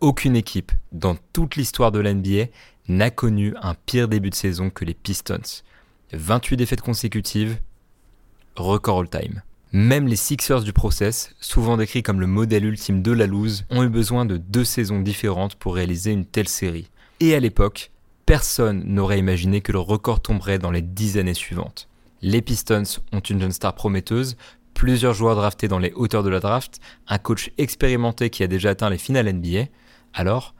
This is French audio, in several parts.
Aucune équipe dans toute l'histoire de l'NBA n'a connu un pire début de saison que les Pistons. 28 défaites consécutives, record all-time. Même les Sixers du process, souvent décrits comme le modèle ultime de la loose, ont eu besoin de deux saisons différentes pour réaliser une telle série. Et à l'époque, personne n'aurait imaginé que le record tomberait dans les dix années suivantes. Les Pistons ont une jeune star prometteuse, plusieurs joueurs draftés dans les hauteurs de la draft, un coach expérimenté qui a déjà atteint les finales NBA. Alors,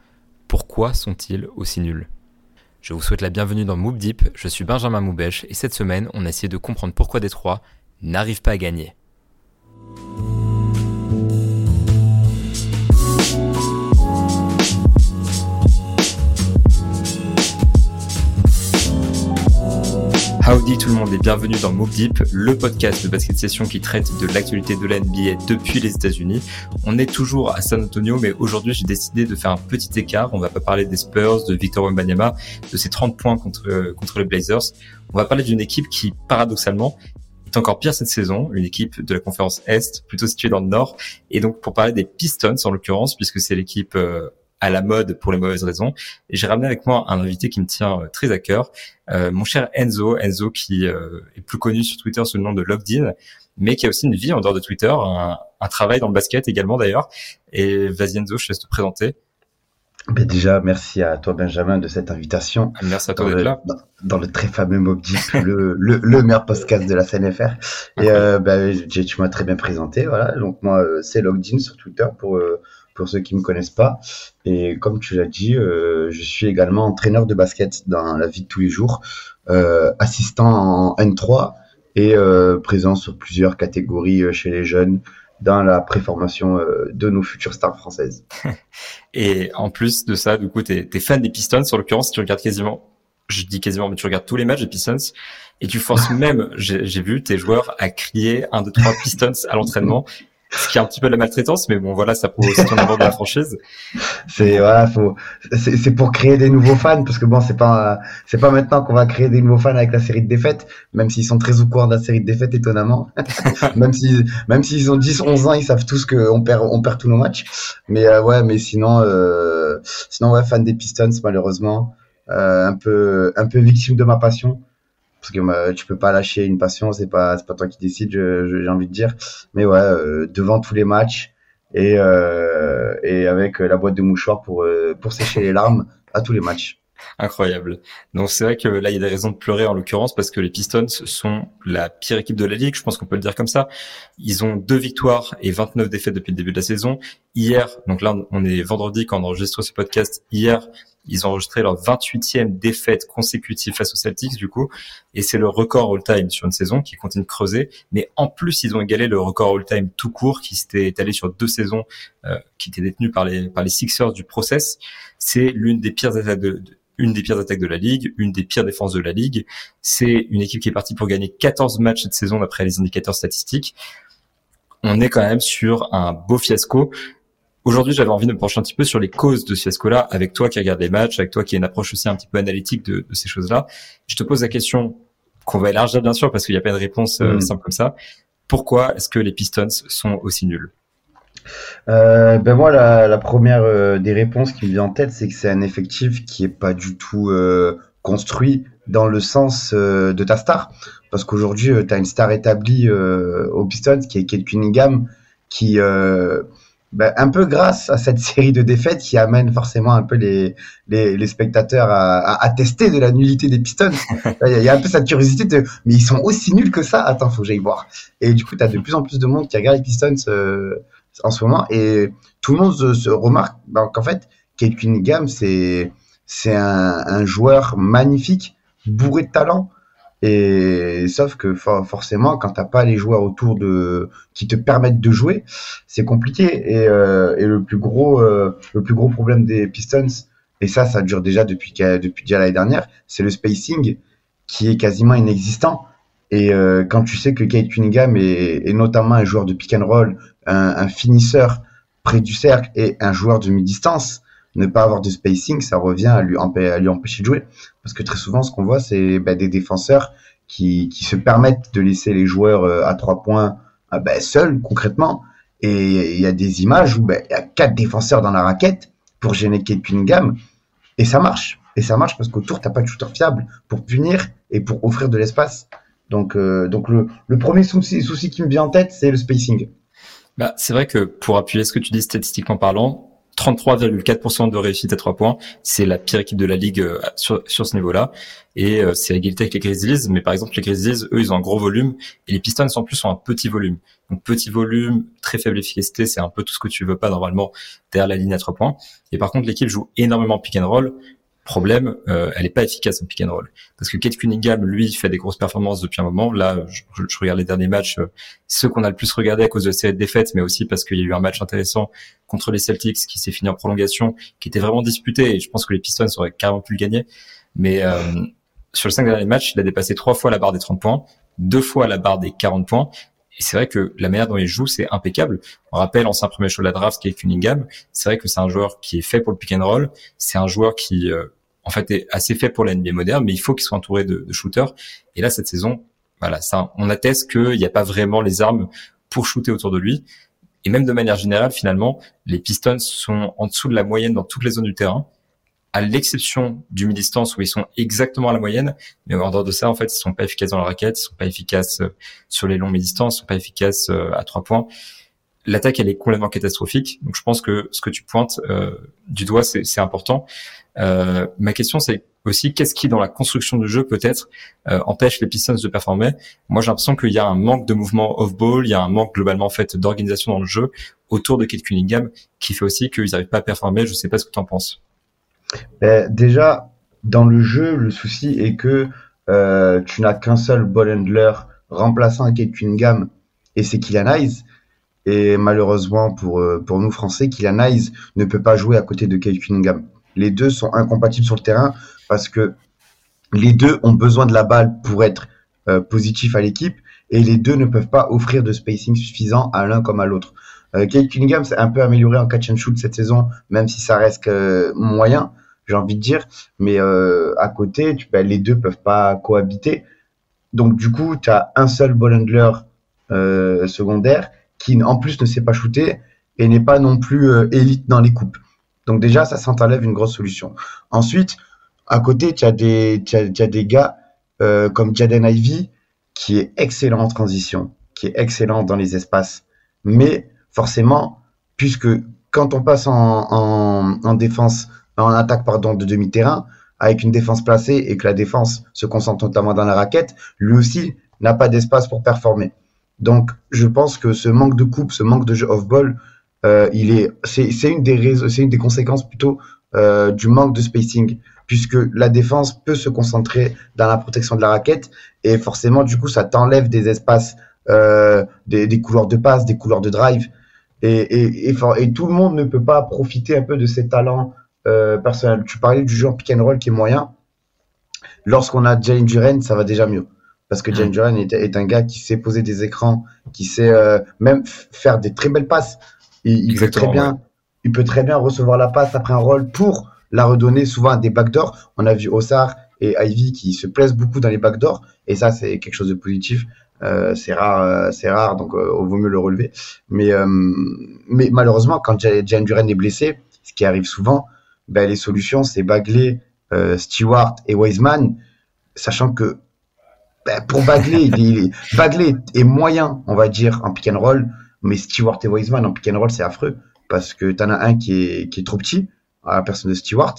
pourquoi sont-ils aussi nuls? Je vous souhaite la bienvenue dans Moop Deep, je suis Benjamin Moubèche et cette semaine on a essayé de comprendre pourquoi Détroit n'arrive pas à gagner. Howdy tout le monde et bienvenue dans Move Deep, le podcast de basket session qui traite de l'actualité de la NBA depuis les États-Unis. On est toujours à San Antonio, mais aujourd'hui j'ai décidé de faire un petit écart. On va pas parler des Spurs, de Victor Wembanyama, de ses 30 points contre contre les Blazers. On va parler d'une équipe qui, paradoxalement, est encore pire cette saison, une équipe de la conférence Est, plutôt située dans le Nord. Et donc pour parler des Pistons en l'occurrence, puisque c'est l'équipe euh, à la mode pour les mauvaises raisons. Et j'ai ramené avec moi un invité qui me tient euh, très à cœur, euh, mon cher Enzo, Enzo qui euh, est plus connu sur Twitter sous le nom de Logged mais qui a aussi une vie en dehors de Twitter, un, un travail dans le basket également d'ailleurs. Et vas-y Enzo, je te laisse te présenter. Ben déjà, merci à toi Benjamin de cette invitation. Merci à toi d'être là. Dans, le très fameux Mob le, le, le, meilleur podcast de la CNFR. Et euh, ben, tu m'as très bien présenté. Voilà. Donc moi, c'est Logdin sur Twitter pour pour ceux qui me connaissent pas. Et comme tu l'as dit, euh, je suis également entraîneur de basket dans la vie de tous les jours, euh, assistant en N3 et euh, présent sur plusieurs catégories euh, chez les jeunes dans la préformation euh, de nos futures stars françaises. Et en plus de ça, du coup, tu es, fan des Pistons, en l'occurrence, tu regardes quasiment, je dis quasiment, mais tu regardes tous les matchs des Pistons, et tu forces même, j'ai vu tes joueurs à crier un, deux, trois Pistons à l'entraînement ce qui est un petit peu de la maltraitance, mais bon, voilà, ça prouve aussi ton amour de la franchise. C'est voilà, faut, c'est pour créer des nouveaux fans, parce que bon, c'est pas, c'est pas maintenant qu'on va créer des nouveaux fans avec la série de défaites, même s'ils sont très au courant de la série de défaites, étonnamment. même si, même s'ils ont 10, 11 ans, ils savent tous qu'on perd, on perd tous nos matchs. Mais euh, ouais, mais sinon, euh, sinon ouais, fan des Pistons, malheureusement, euh, un peu, un peu victime de ma passion parce que bah, tu peux pas lâcher une passion, c'est pas c'est pas toi qui décide, j'ai envie de dire. Mais ouais, euh, devant tous les matchs et euh, et avec la boîte de mouchoirs pour euh, pour sécher les larmes à tous les matchs. Incroyable. Donc c'est vrai que là il y a des raisons de pleurer en l'occurrence parce que les Pistons sont la pire équipe de la ligue, je pense qu'on peut le dire comme ça. Ils ont deux victoires et 29 défaites depuis le début de la saison. Hier, donc là on est vendredi quand on enregistre ce podcast. Hier, ils ont enregistré leur 28e défaite consécutive face aux Celtics, du coup. Et c'est le record all-time sur une saison qui continue de creuser. Mais en plus, ils ont égalé le record all-time tout court qui s'était étalé sur deux saisons, euh, qui était détenu par les, par les Sixers du process. C'est l'une des pires attaques de, une des pires attaques de la ligue, une des pires défenses de la ligue. C'est une équipe qui est partie pour gagner 14 matchs cette saison d'après les indicateurs statistiques. On est quand même sur un beau fiasco. Aujourd'hui, j'avais envie de me pencher un petit peu sur les causes de ce fiasco-là, avec toi qui regarde les matchs, avec toi qui a une approche aussi un petit peu analytique de, ces choses-là. Je te pose la question qu'on va élargir bien sûr parce qu'il n'y a pas de réponse euh, mm. simple comme ça. Pourquoi est-ce que les Pistons sont aussi nuls? Euh, ben moi, la, première euh, des réponses qui me vient en tête, c'est que c'est un effectif qui est pas du tout construit dans le sens de ta star. Parce qu'aujourd'hui, tu as une star établie aux Pistons qui est Kate Cunningham, qui ben, un peu grâce à cette série de défaites qui amène forcément un peu les, les, les spectateurs à, à, tester de la nullité des Pistons. Il y, a un peu cette curiosité de mais ils sont aussi nuls que ça. Attends, faut que j'aille voir. Et du coup, tu as de plus en plus de monde qui regarde les Pistons euh, en ce moment et tout le monde se, remarque ben, qu'en fait, Kate Cunningham, c'est c'est un, un joueur magnifique, bourré de talent et sauf que forcément, quand t'as pas les joueurs autour de qui te permettent de jouer, c'est compliqué. Et, euh, le plus gros, euh, le plus gros problème des Pistons, et ça, ça dure déjà depuis déjà l'année dernière, c'est le spacing qui est quasiment inexistant. Et euh, quand tu sais que Kate Cunningham est, notamment un joueur de pick and roll, un finisseur près du cercle et un joueur de mi-distance, ne pas avoir de spacing, ça revient à lui, empêcher de jouer. Parce que très souvent, ce qu'on voit, c'est bah, des défenseurs qui, qui se permettent de laisser les joueurs euh, à trois points bah, seuls, concrètement. Et il y a des images où bah, il y a quatre défenseurs dans la raquette pour gêner Kate Cunningham. Et ça marche. Et ça marche parce qu'autour, t'as pas de shooter fiable pour punir et pour offrir de l'espace. Donc, euh, donc le, le premier souci, souci qui me vient en tête, c'est le spacing. Bah, c'est vrai que pour appuyer ce que tu dis statistiquement parlant, 33,4% de réussite à trois points, c'est la pire équipe de la ligue euh, sur, sur ce niveau-là. Et euh, c'est égalité avec les Grizzlies, mais par exemple les Grizzlies, eux, ils ont un gros volume, et les Pistons en plus ont un petit volume. Donc petit volume, très faible efficacité, c'est un peu tout ce que tu veux pas normalement derrière la ligne à trois points. Et par contre, l'équipe joue énormément pick and roll, Problème, euh, elle est pas efficace en pick and roll. Parce que Kate Cunningham, lui, fait des grosses performances depuis un moment. Là, je, je regarde les derniers matchs, euh, ceux qu'on a le plus regardé à cause de de défaites, mais aussi parce qu'il y a eu un match intéressant contre les Celtics qui s'est fini en prolongation, qui était vraiment disputé. Et je pense que les Pistons auraient carrément pu le gagner. Mais euh, sur les cinq derniers matchs, il a dépassé trois fois la barre des 30 points, deux fois la barre des 40 points. Et c'est vrai que la manière dont il joue, c'est impeccable. On rappelle ancien premier choix de la draft qui est Cunningham. C'est vrai que c'est un joueur qui est fait pour le pick and roll. C'est un joueur qui, euh, en fait, est assez fait pour la NBA moderne, mais il faut qu'il soit entouré de, de, shooters. Et là, cette saison, voilà, ça, on atteste qu'il n'y a pas vraiment les armes pour shooter autour de lui. Et même de manière générale, finalement, les Pistons sont en dessous de la moyenne dans toutes les zones du terrain à l'exception du mi-distance où ils sont exactement à la moyenne, mais en dehors de ça, en fait, ils sont pas efficaces dans la raquette, ils sont pas efficaces euh, sur les longs mi-distances, ils sont pas efficaces euh, à trois points. L'attaque, elle est complètement catastrophique. Donc, je pense que ce que tu pointes euh, du doigt, c'est important. Euh, ma question, c'est aussi qu'est-ce qui, dans la construction du jeu, peut-être euh, empêche les Pistons de performer? Moi, j'ai l'impression qu'il y a un manque de mouvement off-ball, il y a un manque globalement en fait d'organisation dans le jeu autour de Kate Cunningham qui fait aussi qu'ils n'arrivent pas à performer. Je sais pas ce que tu en penses. Ben, déjà, dans le jeu, le souci est que euh, tu n'as qu'un seul ball handler remplaçant Kate Cunningham et c'est Kylian Hayes. Et malheureusement pour, euh, pour nous Français, Kylian Hayes ne peut pas jouer à côté de Kate Cunningham. Les deux sont incompatibles sur le terrain parce que les deux ont besoin de la balle pour être euh, positifs à l'équipe et les deux ne peuvent pas offrir de spacing suffisant à l'un comme à l'autre. Euh, Kate Cunningham s'est un peu amélioré en catch and shoot cette saison, même si ça reste que moyen, j'ai envie de dire. Mais euh, à côté, tu, ben, les deux peuvent pas cohabiter. Donc du coup, tu as un seul ball handler euh, secondaire qui en plus ne sait pas shooter et n'est pas non plus euh, élite dans les coupes. Donc déjà, ça s'enlève une grosse solution. Ensuite, à côté, tu as as, as des gars euh, comme Jaden Ivy qui est excellent en transition, qui est excellent dans les espaces, mais forcément, puisque quand on passe en, en, en défense, en attaque pardon de demi-terrain, avec une défense placée et que la défense se concentre notamment dans la raquette, lui aussi n'a pas d'espace pour performer. Donc, je pense que ce manque de coupe, ce manque de jeu off-ball, euh, il est, c'est une des c'est une des conséquences plutôt euh, du manque de spacing, puisque la défense peut se concentrer dans la protection de la raquette et forcément, du coup, ça t'enlève des espaces, euh, des, des couloirs de passe, des couloirs de drive. Et, et, et, et, tout le monde ne peut pas profiter un peu de ses talents euh, personnels. Tu parlais du jeu en pick and roll qui est moyen. Lorsqu'on a Jalen Duren, ça va déjà mieux. Parce que Jalen Duren est, est, un gars qui sait poser des écrans, qui sait euh, même faire des très belles passes. Il, il peut très bien, ouais. il peut très bien recevoir la passe après un roll pour la redonner souvent à des backdoors. On a vu Ossar et Ivy qui se plaisent beaucoup dans les backdoors. Et ça, c'est quelque chose de positif. Euh, c'est rare, euh, c'est rare, donc euh, vaut mieux le relever. Mais, euh, mais malheureusement, quand Jalen Duren est blessé, ce qui arrive souvent, ben, les solutions, c'est Bagley, euh, Stewart et Wiseman, sachant que ben, pour Bagley, il est, Bagley est moyen, on va dire, en pick and roll, mais Stewart et Wiseman en pick and roll, c'est affreux, parce que t'en as un qui est, qui est trop petit, à la personne de Stewart,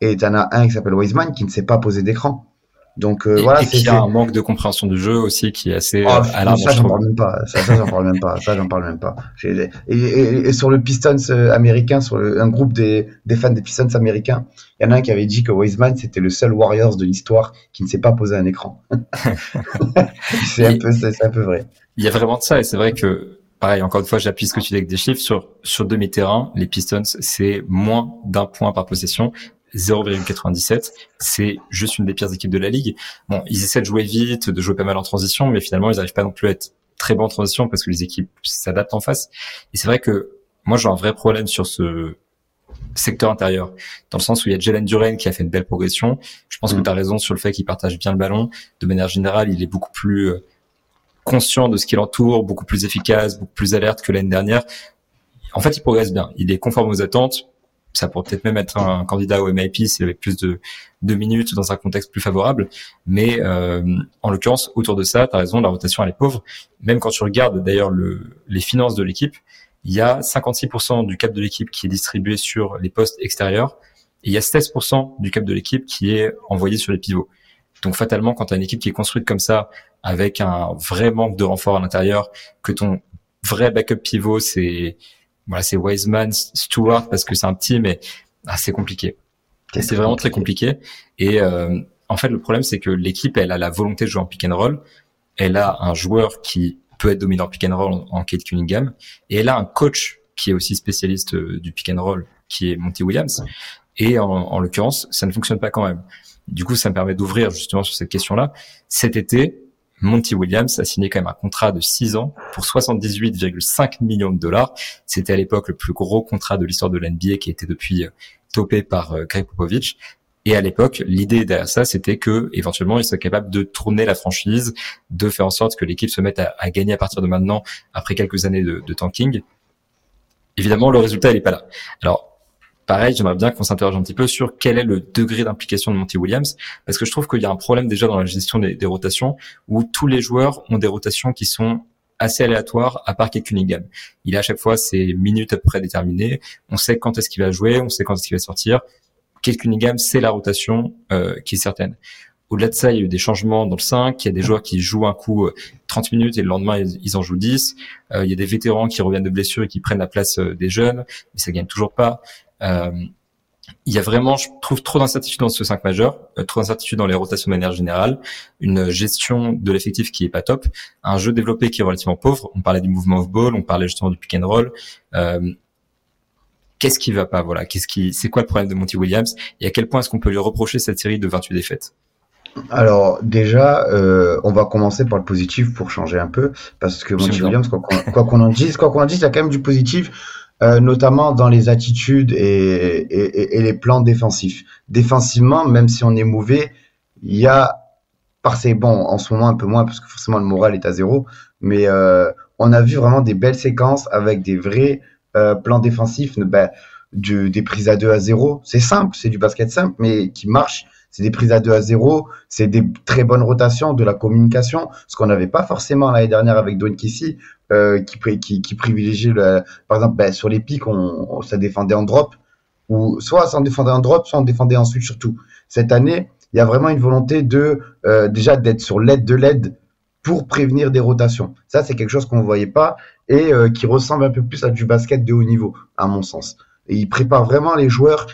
et t'en as un qui s'appelle Wiseman qui ne sait pas poser d'écran. Donc euh, et, voilà, a un manque de compréhension du jeu aussi qui est assez oh, alarmant. Ça j'en parle même pas. Ça, ça j'en parle même pas. Ça j'en parle même pas. Et, et, et, sur le Pistons euh, américain, sur le, un groupe des, des fans des Pistons américains, il y en a un qui avait dit que Wiseman c'était le seul Warriors de l'histoire qui ne sait pas poser un écran. c'est un peu, c'est un peu vrai. Il y a vraiment de ça et c'est vrai que pareil, encore une fois, j'appuie ce que tu dis avec des chiffres sur sur demi-terrain. Les Pistons, c'est moins d'un point par possession. 0,97. C'est juste une des pires équipes de la ligue. Bon, ils essaient de jouer vite, de jouer pas mal en transition, mais finalement, ils n'arrivent pas non plus à être très bons en transition parce que les équipes s'adaptent en face. Et c'est vrai que moi, j'ai un vrai problème sur ce secteur intérieur, dans le sens où il y a Jalen Duren qui a fait une belle progression. Je pense mmh. que tu as raison sur le fait qu'il partage bien le ballon. De manière générale, il est beaucoup plus conscient de ce qui l'entoure, beaucoup plus efficace, beaucoup plus alerte que l'année dernière. En fait, il progresse bien. Il est conforme aux attentes ça pourrait peut-être même être un, candidat au MIP s'il avait plus de, de minutes dans un contexte plus favorable. Mais euh, en l'occurrence, autour de ça, tu as raison, la rotation elle est pauvre. Même quand tu regardes d'ailleurs le, les finances de l'équipe, il y a 56% du cap de l'équipe qui est distribué sur les postes extérieurs et il y a 16% du cap de l'équipe qui est envoyé sur les pivots. Donc fatalement, quand tu as une équipe qui est construite comme ça, avec un vrai manque de renfort à l'intérieur, que ton vrai backup pivot c'est voilà, c'est Wiseman, Stewart parce que c'est un petit, mais ah, c'est compliqué. C'est vraiment très compliqué. Et euh, en fait, le problème, c'est que l'équipe, elle a la volonté de jouer en pick and roll. Elle a un joueur qui peut être dominant pick and roll en Kate Cunningham, et elle a un coach qui est aussi spécialiste euh, du pick and roll, qui est Monty Williams. Et en, en l'occurrence, ça ne fonctionne pas quand même. Du coup, ça me permet d'ouvrir justement sur cette question-là. Cet été, Monty Williams a signé quand même un contrat de 6 ans pour 78,5 millions de dollars. C'était à l'époque le plus gros contrat de l'histoire de l'NBA qui était depuis euh, topé par euh, Greg Popovich. Et à l'époque, l'idée derrière ça, c'était que éventuellement, il soit capable de tourner la franchise, de faire en sorte que l'équipe se mette à, gagner à partir de maintenant, après quelques années de, de tanking. Évidemment, le résultat, il n'est pas là. Alors, pareil, j'aimerais bien qu'on s'interroge un petit peu sur quel est le degré d'implication de Monty Williams, parce que je trouve qu'il y a un problème déjà dans la gestion des, rotations, où tous les joueurs ont des rotations qui sont assez aléatoires, à part Kate Cunningham. Il a à chaque fois ses minutes à peu près déterminées, on sait quand est-ce qu'il va jouer, on sait quand est-ce qu'il va sortir. Kate Cunningham, c'est la rotation euh, qui est certaine. Au-delà de ça, il y a eu des changements dans le 5. Il y a des joueurs qui jouent un coup 30 euh, minutes et le lendemain, ils en jouent 10. Euh, il y a des vétérans qui reviennent de blessures et qui prennent la place des jeunes, mais ça gagne toujours pas. Euh, il y a vraiment, je trouve, trop d'incertitudes dans ce 5 majeur, euh, trop d'incertitudes dans les rotations de manière générale, une gestion de l'effectif qui est pas top, un jeu développé qui est relativement pauvre. On parlait du mouvement of ball, on parlait justement du pick and roll. Euh, qu'est-ce qui va pas Voilà, qu'est-ce qui, c'est quoi le problème de Monty Williams et à quel point est-ce qu'on peut lui reprocher cette série de 28 défaites? Alors déjà, euh, on va commencer par le positif pour changer un peu, parce que Monty Williams, quoi qu'on en dise, quoi qu'on en dise, il y a quand même du positif. Euh, notamment dans les attitudes et, et, et, les plans défensifs. Défensivement, même si on est mauvais, il y a, par ces bon, en ce moment un peu moins parce que forcément le moral est à zéro, mais euh, on a vu vraiment des belles séquences avec des vrais euh, plans défensifs, ben, du, des prises à 2 à 0. C'est simple, c'est du basket simple, mais qui marche. C'est des prises à 2 à 0, c'est des très bonnes rotations, de la communication, ce qu'on n'avait pas forcément l'année dernière avec Dwayne Kissy, euh, qui, qui, qui privilégie, le, par exemple, ben, sur les pics, on, ça défendait en drop, ou soit ça en défendait en drop, soit on défendait en switch surtout. Cette année, il y a vraiment une volonté de euh, déjà d'être sur l'aide de l'aide pour prévenir des rotations. Ça, c'est quelque chose qu'on ne voyait pas et euh, qui ressemble un peu plus à du basket de haut niveau, à mon sens. Et il prépare vraiment les joueurs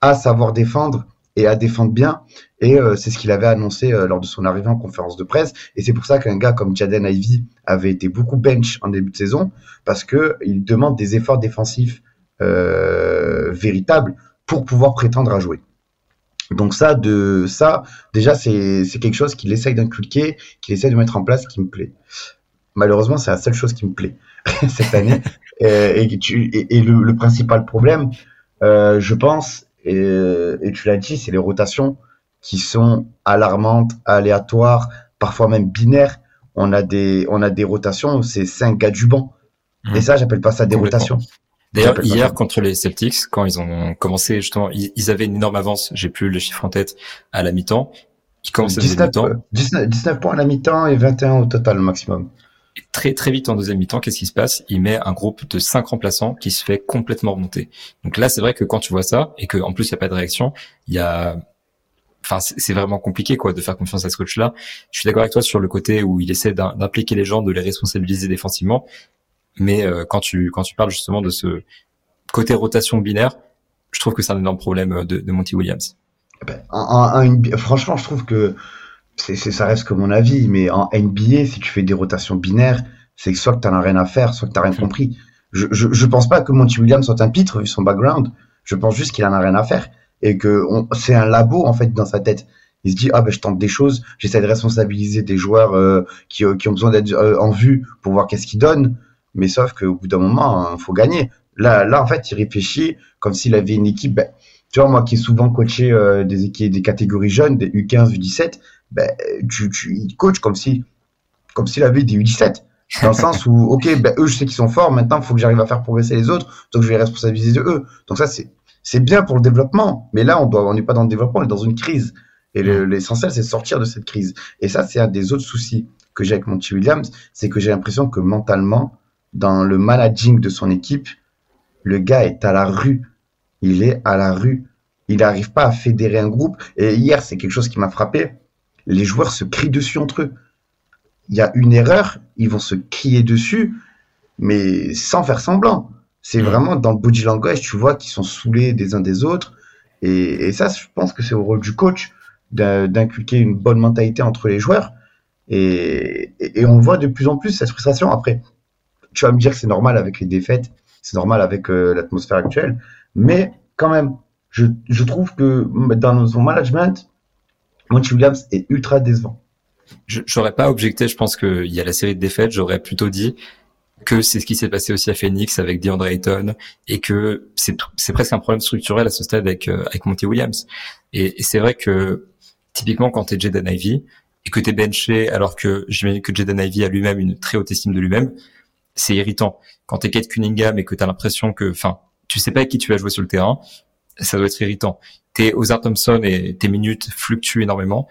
à savoir défendre et à défendre bien. Et euh, c'est ce qu'il avait annoncé euh, lors de son arrivée en conférence de presse. Et c'est pour ça qu'un gars comme Jaden Ivy avait été beaucoup bench en début de saison, parce que il demande des efforts défensifs euh, véritables pour pouvoir prétendre à jouer. Donc ça, de ça, déjà c'est quelque chose qu'il essaye d'inculquer, qu'il essaye de mettre en place, qui me plaît. Malheureusement, c'est la seule chose qui me plaît cette année. et, et, le, principal problème, je pense, et, tu l'as dit, c'est les rotations qui sont alarmantes, aléatoires, parfois même binaires. On a des, on a des rotations où c'est cinq gars du banc. Et mmh. ça, j'appelle pas ça des rotations. D'ailleurs, hier, contre les Celtics, quand ils ont commencé, justement, ils, avaient une énorme avance, j'ai plus le chiffre en tête, à la mi-temps. Ils commençaient 19, 19, 19 points à la mi-temps et 21 au total maximum très très vite en deuxième mi-temps, qu'est-ce qui se passe? Il met un groupe de cinq remplaçants qui se fait complètement remonter. Donc là, c'est vrai que quand tu vois ça et que en plus il y a pas de réaction, il y a enfin c'est vraiment compliqué quoi de faire confiance à ce coach là. Je suis d'accord avec toi sur le côté où il essaie d'impliquer les gens, de les responsabiliser défensivement, mais euh, quand tu quand tu parles justement de ce côté rotation binaire, je trouve que c'est un énorme problème euh, de, de Monty Williams. Eh ben, franchement, je trouve que c'est, ça reste que mon avis, mais en NBA, si tu fais des rotations binaires, c'est que soit que tu n'as rien à faire, soit que tu n'as rien compris. Je, je, je, pense pas que Monty Williams soit un pitre vu son background. Je pense juste qu'il en a rien à faire et que c'est un labo en fait dans sa tête. Il se dit ah ben je tente des choses, j'essaie de responsabiliser des joueurs euh, qui, euh, qui ont besoin d'être euh, en vue pour voir qu'est-ce qu'ils donnent. Mais sauf qu'au bout d'un moment, il hein, faut gagner. Là, là en fait, il réfléchit comme s'il avait une équipe. Ben, tu vois moi qui ai souvent coaché des équipes des catégories jeunes, des U15, U17 ben, tu, tu, il coach comme si, comme s'il avait des U17. Dans le sens où, ok, ben, eux, je sais qu'ils sont forts, maintenant, il faut que j'arrive à faire progresser les autres, donc je vais responsabiliser eux. Donc ça, c'est, c'est bien pour le développement, mais là, on doit, on n'est pas dans le développement, on est dans une crise. Et l'essentiel, c'est sortir de cette crise. Et ça, c'est un des autres soucis que j'ai avec Monty Williams, c'est que j'ai l'impression que mentalement, dans le managing de son équipe, le gars est à la rue. Il est à la rue. Il n'arrive pas à fédérer un groupe. Et hier, c'est quelque chose qui m'a frappé. Les joueurs se crient dessus entre eux. Il y a une erreur, ils vont se crier dessus, mais sans faire semblant. C'est mm. vraiment dans le body language, tu vois, qu'ils sont saoulés des uns des autres. Et, ça, je pense que c'est au rôle du coach d'inculquer une bonne mentalité entre les joueurs. Et, on voit de plus en plus cette frustration. Après, tu vas me dire que c'est normal avec les défaites, c'est normal avec euh, l'atmosphère actuelle, mais quand même, je, je, trouve que dans son management, Monty Williams est ultra décevant. J'aurais pas objecté, je pense qu'il y a la série de défaites, j'aurais plutôt dit que c'est ce qui s'est passé aussi à Phoenix avec DeAndre Ayton et que c'est presque un problème structurel à ce stade avec euh, avec Monty Williams. Et, c'est vrai que typiquement quand t'es Jaden Ivy et que t'es benché alors que j'imagine que Jaden Ivy a lui-même une très haute estime de lui-même, c'est irritant. Quand t'es Kate Cunningham et que t'as l'impression que, enfin, tu sais pas avec qui tu vas jouer sur le terrain, ça doit être irritant. T'es Ozar Thompson et tes minutes fluctuent énormément,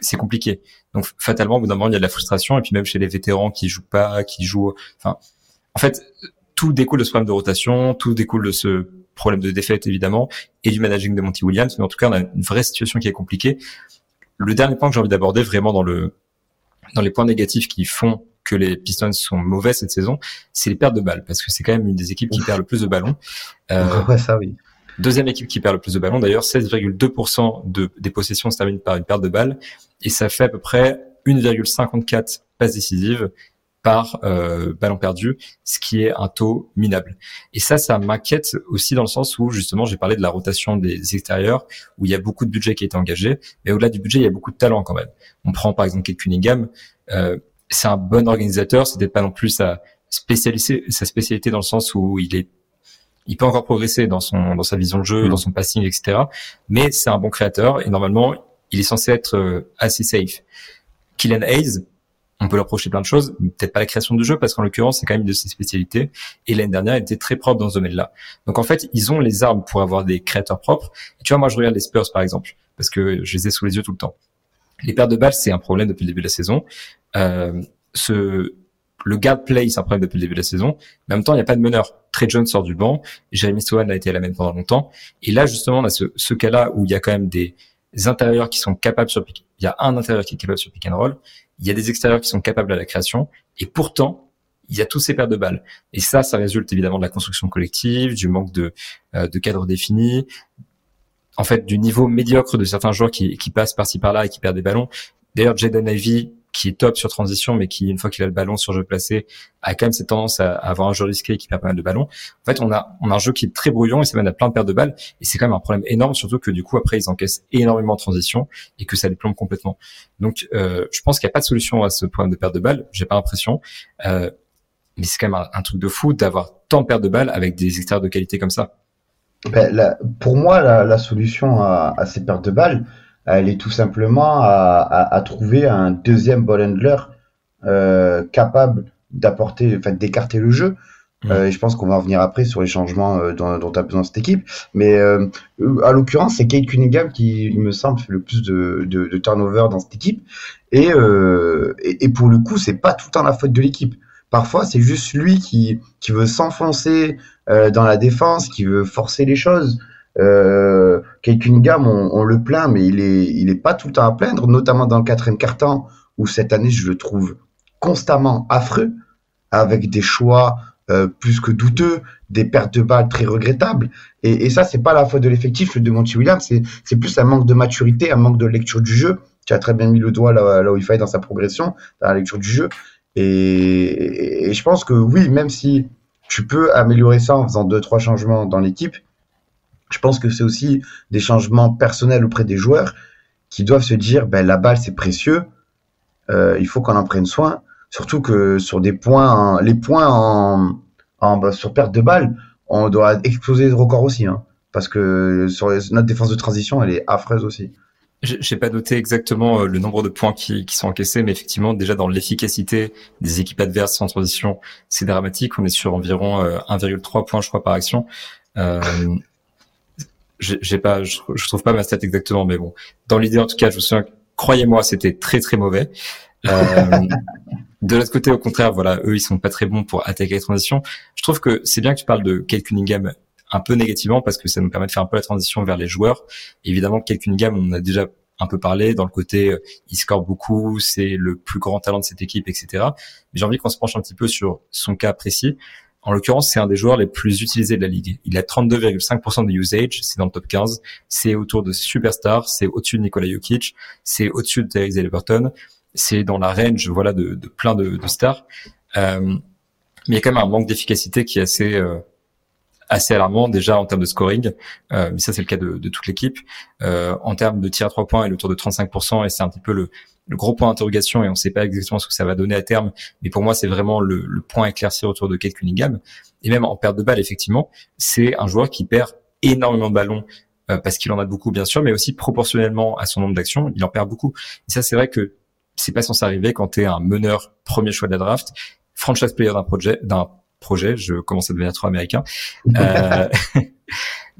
c'est compliqué. Donc fatalement, au bout d'un moment, il y a de la frustration et puis même chez les vétérans qui jouent pas, qui jouent, enfin, en fait, tout découle de ce problème de rotation, tout découle de ce problème de défaite évidemment et du managing de Monty Williams. Mais en tout cas, on a une vraie situation qui est compliquée. Le dernier point que j'ai envie d'aborder vraiment dans le dans les points négatifs qui font que les Pistons sont mauvais cette saison, c'est les pertes de balles, parce que c'est quand même une des équipes qui perd le plus de ballons. Euh, ouais, ça oui. Deuxième équipe qui perd le plus de ballons, d'ailleurs, 16,2% de, des possessions se terminent par une perte de balles, et ça fait à peu près 1,54 passes décisives par euh, ballon perdu, ce qui est un taux minable. Et ça, ça m'inquiète aussi dans le sens où justement j'ai parlé de la rotation des extérieurs, où il y a beaucoup de budget qui a été engagé, mais au-delà du budget, il y a beaucoup de talent quand même. On prend par exemple Kate Cunningham, euh, c'est un bon organisateur, peut-être pas non plus sa spécialité, sa spécialité dans le sens où il est, il peut encore progresser dans son, dans sa vision de jeu, mm. dans son passing, etc. Mais c'est un bon créateur et normalement, il est censé être euh, assez safe. Kylian Hayes, on peut leur reprocher plein de choses, peut-être pas la création de jeu parce qu'en l'occurrence c'est quand même une de ses spécialités. Et l'année dernière, il était très propre dans ce domaine-là. Donc en fait, ils ont les armes pour avoir des créateurs propres. Et tu vois, moi je regarde les Spurs par exemple parce que je les ai sous les yeux tout le temps. Les pertes de balles, c'est un problème depuis le début de la saison. Euh, ce, le guard play, c'est un problème depuis le début de la saison. Mais en même temps, il n'y a pas de meneur. Trey Jones sort du banc. Jeremy Sohan a été à la même pendant longtemps. Et là, justement, on a ce, ce cas-là où il y a quand même des, intérieurs qui sont capables sur pick. Il y a un intérieur qui est capable sur pick and roll. Il y a des extérieurs qui sont capables à la création. Et pourtant, il y a tous ces pertes de balles. Et ça, ça résulte évidemment de la construction collective, du manque de, euh, de cadre défini, en fait, du niveau médiocre de certains joueurs qui, qui passent par-ci par-là et qui perdent des ballons. D'ailleurs, Jaden Ivy, qui est top sur transition, mais qui, une fois qu'il a le ballon sur jeu placé, a quand même cette tendance à avoir un jeu risqué qui perd pas mal de ballons. En fait, on a, on a un jeu qui est très brouillon et ça mène à plein de pertes de balles. Et c'est quand même un problème énorme, surtout que du coup, après, ils encaissent énormément de transition et que ça les plombe complètement. Donc, euh, je pense qu'il n'y a pas de solution à ce problème de perte de balles. J'ai pas l'impression. Euh, mais c'est quand même un, truc de fou d'avoir tant de pertes de balles avec des extérieurs de qualité comme ça. Ben, pour moi, la, la solution à, à, ces pertes de balles, elle est tout simplement à, à, trouver un deuxième ball handler euh, capable d'apporter, enfin d'écarter le jeu. Mmh. Euh, je pense qu'on va revenir après sur les changements euh, dont, dont a besoin cette équipe. Mais à l'occurrence, c'est Kate Cunningham qui, il me semble, fait le plus de, de, de turnover dans cette équipe. Et, et, et, pour le coup, c'est pas tout le temps la faute de l'équipe. Parfois, c'est juste lui qui, qui veut s'enfoncer dans la défense, qui veut forcer les choses. Euh, Kate Cunningham, on, le plaint, mais il est, il est pas tout le temps à plaindre, notamment dans le quatrième quart-temps, où cette année, je le trouve constamment affreux, avec des choix euh, plus que douteux, des pertes de balles très regrettables. Et, et ça, c'est pas la faute de l'effectif de Monty Williams, c'est plus un manque de maturité, un manque de lecture du jeu. Tu as très bien mis le doigt là, là où il fallait dans sa progression, dans la lecture du jeu. Et, et je pense que oui, même si tu peux améliorer ça en faisant deux, trois changements dans l'équipe, je pense que c'est aussi des changements personnels auprès des joueurs qui doivent se dire ben, la balle c'est précieux, euh, il faut qu'on en prenne soin. Surtout que sur des points, les points en, en bah, sur perte de balle, on doit exploser le record aussi, hein, parce que sur notre défense de transition, elle est affreuse aussi. J'ai pas noté exactement euh, le nombre de points qui, qui, sont encaissés, mais effectivement, déjà dans l'efficacité des équipes adverses en transition, c'est dramatique. On est sur environ 1,3 euh, points, je crois, par action. Euh, j'ai pas, je, trouve pas ma stat exactement, mais bon, dans l'idée en tout cas, je me souviens, croyez-moi, c'était très très mauvais. Euh, de l'autre côté, au contraire, voilà, eux, ils sont pas très bons pour attaquer les transitions. Je trouve que c'est bien que tu parles de Kate Cunningham un peu négativement parce que ça nous permet de faire un peu la transition vers les joueurs. Évidemment, Kate Cunningham, on a déjà un peu parlé dans le côté, euh, il score beaucoup, c'est le plus grand talent de cette équipe, etc. Mais j'ai envie qu'on se penche un petit peu sur son cas précis. En l'occurrence, c'est un des joueurs les plus utilisés de la ligue. Il a 32,5% de usage, c'est dans le top 15. C'est autour de superstars, c'est au-dessus de Nikola Jokic, c'est au-dessus de Terry Halliburton c'est dans la range voilà de, plein de, de stars. Euh, mais il y a quand même un manque d'efficacité qui est assez euh, assez alarmant déjà en termes de scoring, euh, mais ça c'est le cas de, de toute l'équipe. Euh, en termes de tir à trois points, il est autour de 35% et c'est un petit peu le, le gros point d'interrogation et on ne sait pas exactement ce que ça va donner à terme. Mais pour moi, c'est vraiment le, le point éclairci autour de Kate Cunningham. Et même en perte de balle, effectivement, c'est un joueur qui perd énormément de ballons euh, parce qu'il en a beaucoup, bien sûr, mais aussi proportionnellement à son nombre d'actions, il en perd beaucoup. Et ça, c'est vrai que c'est pas censé arriver quand tu es un meneur premier choix de la draft, franchise player d'un projet, d'un projet. Je commence à devenir trop américain. Euh,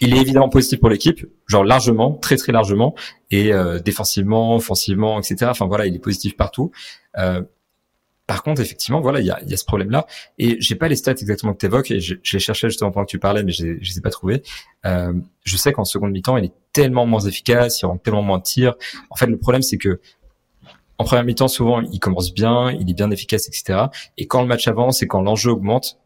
il est évidemment positif pour l'équipe, genre largement, très très largement, et euh, défensivement, offensivement, etc. Enfin voilà, il est positif partout. Euh, par contre, effectivement, voilà, il y a, y a, ce problème-là, et j'ai pas les stats exactement que tu évoques, et je, je, les cherchais justement pendant que tu parlais, mais je, je les ai pas trouvés. Euh, je sais qu'en seconde mi-temps, il est tellement moins efficace, il rend tellement moins de tirs. En fait, le problème, c'est que en première mi-temps, souvent, il commence bien, il est bien efficace, etc. Et quand le match avance et quand l'enjeu augmente,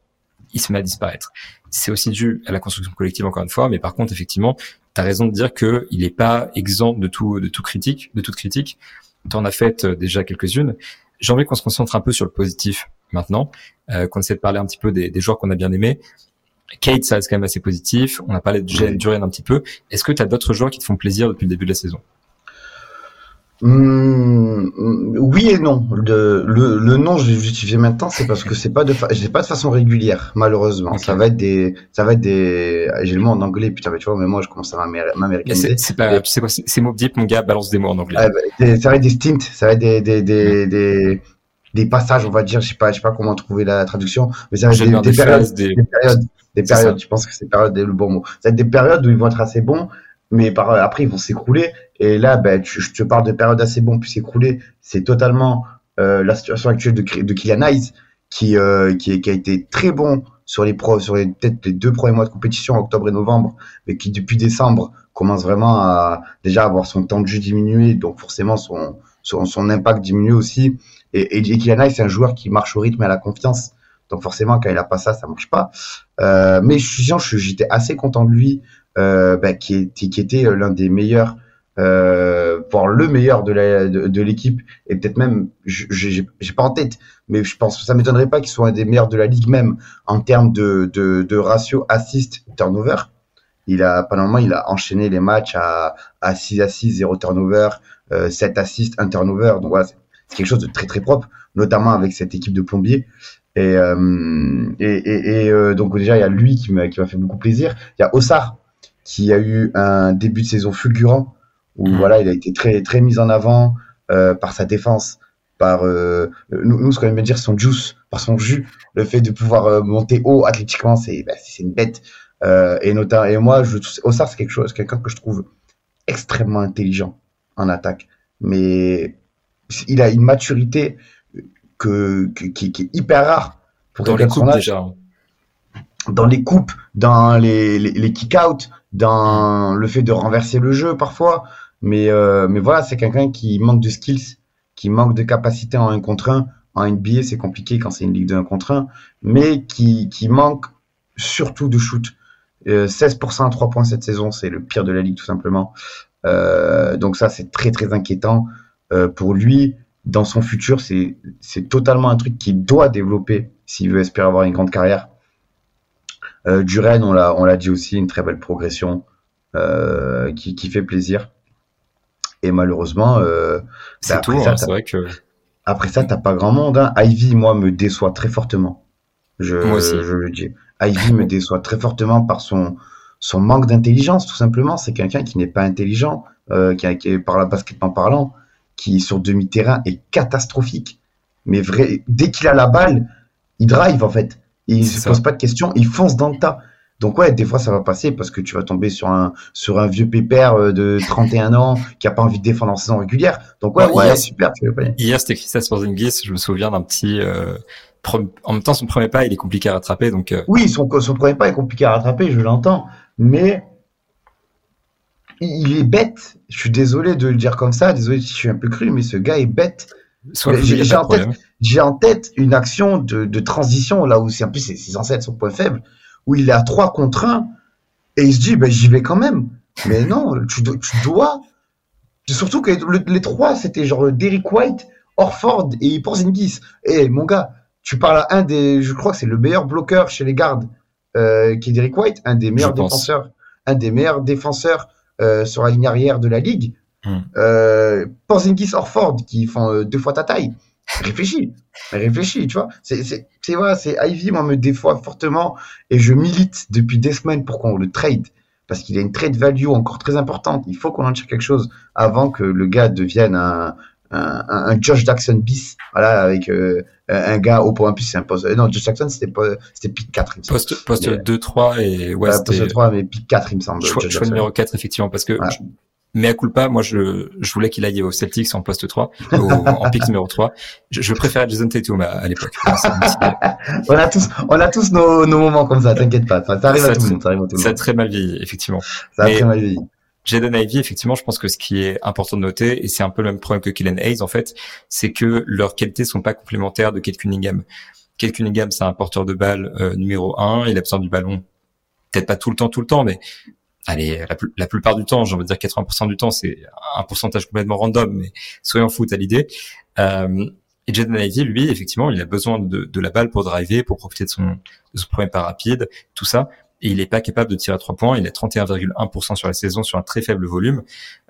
il se met à disparaître. C'est aussi dû à la construction collective, encore une fois, mais par contre, effectivement, tu as raison de dire que il n'est pas exempt de tout, de tout critique, de toute critique. Tu en as fait euh, déjà quelques-unes. J'ai envie qu'on se concentre un peu sur le positif maintenant, euh, qu'on essaie de parler un petit peu des, des joueurs qu'on a bien aimés. Kate, ça reste quand même assez positif. On a parlé de Jalen Duran un petit peu. Est-ce que tu as d'autres joueurs qui te font plaisir depuis le début de la saison? Mmh, oui et non. Le, le, le non, je vais justifier maintenant, c'est parce que c'est pas de, j'ai pas de façon régulière, malheureusement. Ça va être des, ça va être des, j'ai le mot en anglais, putain, mais tu vois, mais moi, je commence à m'américaniser. C'est pas, tu sais quoi, c'est Mob Deep, mon gars, balance des mots en anglais. Ah, bah, ça va être des stints, ça va être des, des, des, des, des passages, on va dire, je sais pas, je sais pas comment trouver la traduction, mais ça va être des, des, périodes, des... périodes, des périodes, je pense que c'est période le bon mot. Ça va être des périodes où ils vont être assez bons, mais par, après ils vont s'écrouler. Et là, ben, je te parle de période assez bon puis s'écrouler. C'est totalement euh, la situation actuelle de, de Kylian Hayes qui, euh, qui, qui, a été très bon sur les pro, sur les peut-être les deux premiers mois de compétition, octobre et novembre, mais qui depuis décembre commence vraiment à déjà avoir son temps de jeu diminué, donc forcément son, son, son impact diminue aussi. Et, et, Kylian Hayes, c'est un joueur qui marche au rythme et à la confiance. Donc forcément, quand il a pas ça, ça marche pas. Euh, mais je j'étais assez content de lui euh, bah, qui, qui était l'un des meilleurs, euh, le meilleur de la de, l'équipe et peut-être même, j'ai pas en tête, mais je pense ça m'étonnerait pas qu'il soit un des meilleurs de la ligue même en termes de, de, de ratio assist turnover. Il a pendant il a enchaîné les matchs à, à 6 à 6, 0 turnover, euh, 7 assists, 1 turnover. Donc voilà, c'est quelque chose de très très propre, notamment avec cette équipe de plombiers. Et, euh, et, et, et euh, donc déjà, il y a lui qui m'a fait beaucoup plaisir. Il y a Ossar qui a eu un début de saison fulgurant où mm. voilà, il a été très très mis en avant euh, par sa défense, par euh, nous, nous, ce qu'on aime dire son juice, par son jus, le fait de pouvoir euh, monter haut athlétiquement, c'est bah, c'est une bête. Euh, et notamment et moi, je Ossar c'est quelque chose, quelqu'un que je trouve extrêmement intelligent en attaque, mais il a une maturité que, que qui, qui, est hyper rare pour dans les coupes déjà. Dans les coupes, dans les, les, les kick-out, dans le fait de renverser le jeu parfois. Mais, euh, mais voilà, c'est quelqu'un qui manque de skills, qui manque de capacité en 1 contre 1. En NBA, c'est compliqué quand c'est une ligue de 1 contre 1, mais qui, qui manque surtout de shoot. 16% à 3 points cette saison, c'est le pire de la ligue tout simplement. Euh, donc ça, c'est très très inquiétant euh, pour lui. Dans son futur, c'est totalement un truc qu'il doit développer s'il veut espérer avoir une grande carrière. Euh, Duren, on l'a, dit aussi, une très belle progression qui, qui, fait plaisir. Et malheureusement, euh, c'est tout. Hein, c'est vrai que après ça, t'as pas grand monde. Hein. Ivy, moi, me déçoit très fortement. Je, moi aussi. je le dis. Ivy me déçoit très fortement par son son manque d'intelligence, tout simplement. C'est quelqu'un qui n'est pas intelligent, euh, qui, qui, par la basket en parlant, qui sur demi-terrain est catastrophique. Mais vrai, dès qu'il a la balle, il drive en fait. Il se pose pas de questions, il fonce dans le tas. Donc ouais, des fois ça va passer parce que tu vas tomber sur un sur un vieux pépère euh, de 31 ans qui a pas envie de défendre en saison régulière. Donc ouais, ouais, super, tu pas Hier c'était Christophe Porzingis, je me souviens d'un petit euh, en même temps son premier pas il est compliqué à rattraper donc euh, Oui, son son premier pas est compliqué à rattraper, je l'entends, mais il est bête. Je suis désolé de le dire comme ça, désolé si je suis un peu cru, mais ce gars est bête. J'ai en, tête, en tête une action de, de transition là où c'est un peu c'est censé être son point faible où il est à 3 contre 1 et il se dit, ben, j'y vais quand même. Mais non, tu, tu dois. Surtout que les trois, c'était genre Derrick White, Orford et Porzingis. Eh, mon gars, tu parles à un des, je crois que c'est le meilleur bloqueur chez les gardes, euh, qui est Derrick White, un des meilleurs défenseurs, un des meilleurs défenseurs euh, sur la ligne arrière de la ligue. Euh, Porzingis, Orford, qui font deux fois ta taille. Réfléchis, réfléchis, tu vois. C'est, c'est, c'est, voilà, c'est Ivy, moi, me défoie fortement et je milite depuis des semaines pour qu'on le trade parce qu'il a une trade value encore très importante. Il faut qu'on en tire quelque chose avant que le gars devienne un, un, un Josh Jackson bis, voilà, avec euh, un gars au point plus, c'est un poste. Euh, non, Josh Jackson, c'était pas, c'était pick 4, il me semble. Poste, poste 2-3 et ouais, poste 3, mais pick 4, il me semble. Choix, choix numéro 4, effectivement, parce que mais à culpa, moi, je, je voulais qu'il aille au Celtics en poste 3, en pick numéro 3. Je, je préférais Jason Tatum à, à l'époque. on a tous, on a tous nos, nos moments comme ça, t'inquiète pas. Ça, arrive à tout le monde, ça arrive à tout le monde. Ça a très mal vieilli, effectivement. Ça a très mal vieilli. Jaden Ivy, effectivement, je pense que ce qui est important de noter, et c'est un peu le même problème que Killen Hayes, en fait, c'est que leurs qualités sont pas complémentaires de Kate Cunningham. Kate Cunningham, c'est un porteur de balle euh, numéro 1, il a besoin du ballon peut-être pas tout le temps, tout le temps, mais allez, la, plupart du temps, j'ai envie de dire 80% du temps, c'est un pourcentage complètement random, mais soyons fous à l'idée. Euh, et Jaden Ivey, lui, effectivement, il a besoin de, de, la balle pour driver, pour profiter de son, de son premier pas rapide, tout ça. Et il n'est pas capable de tirer à trois points. Il est 31,1% sur la saison sur un très faible volume.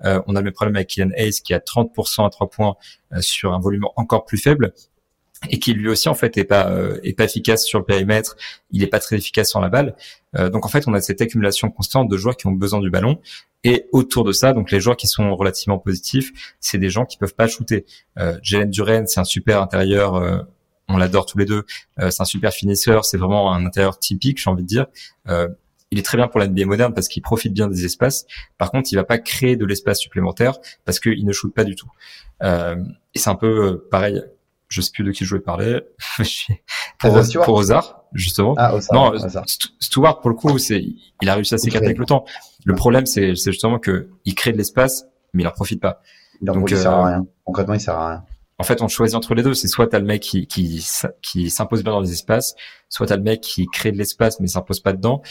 Euh, on a le même problème avec Kylian Hayes qui a 30% à trois points euh, sur un volume encore plus faible et qui lui aussi en fait est pas euh, est pas efficace sur le périmètre, il est pas très efficace sur la balle. Euh, donc en fait, on a cette accumulation constante de joueurs qui ont besoin du ballon et autour de ça, donc les joueurs qui sont relativement positifs, c'est des gens qui peuvent pas shooter. Euh, Jalen Duren, c'est un super intérieur euh, on l'adore tous les deux. c'est un super finisseur, c'est vraiment un intérieur typique, j'ai envie de dire. il est très bien pour la NBA moderne parce qu'il profite bien des espaces. Par contre, il va pas créer de l'espace supplémentaire parce qu'il ne shoot pas du tout. et c'est un peu pareil je sais plus de qui je voulais parler. pour, pour Ozar, justement. Ah, non, Stewart, pour le coup, c'est, il a réussi à s'écarter avec le temps. Le problème, c'est, c'est justement que il crée de l'espace, mais il en profite pas. Donc, il sert à euh, rien. Concrètement, il sert à rien. En fait, on choisit entre les deux. C'est soit t'as le mec qui, qui, qui s'impose bien dans les espaces, soit t'as le mec qui crée de l'espace mais s'impose pas dedans.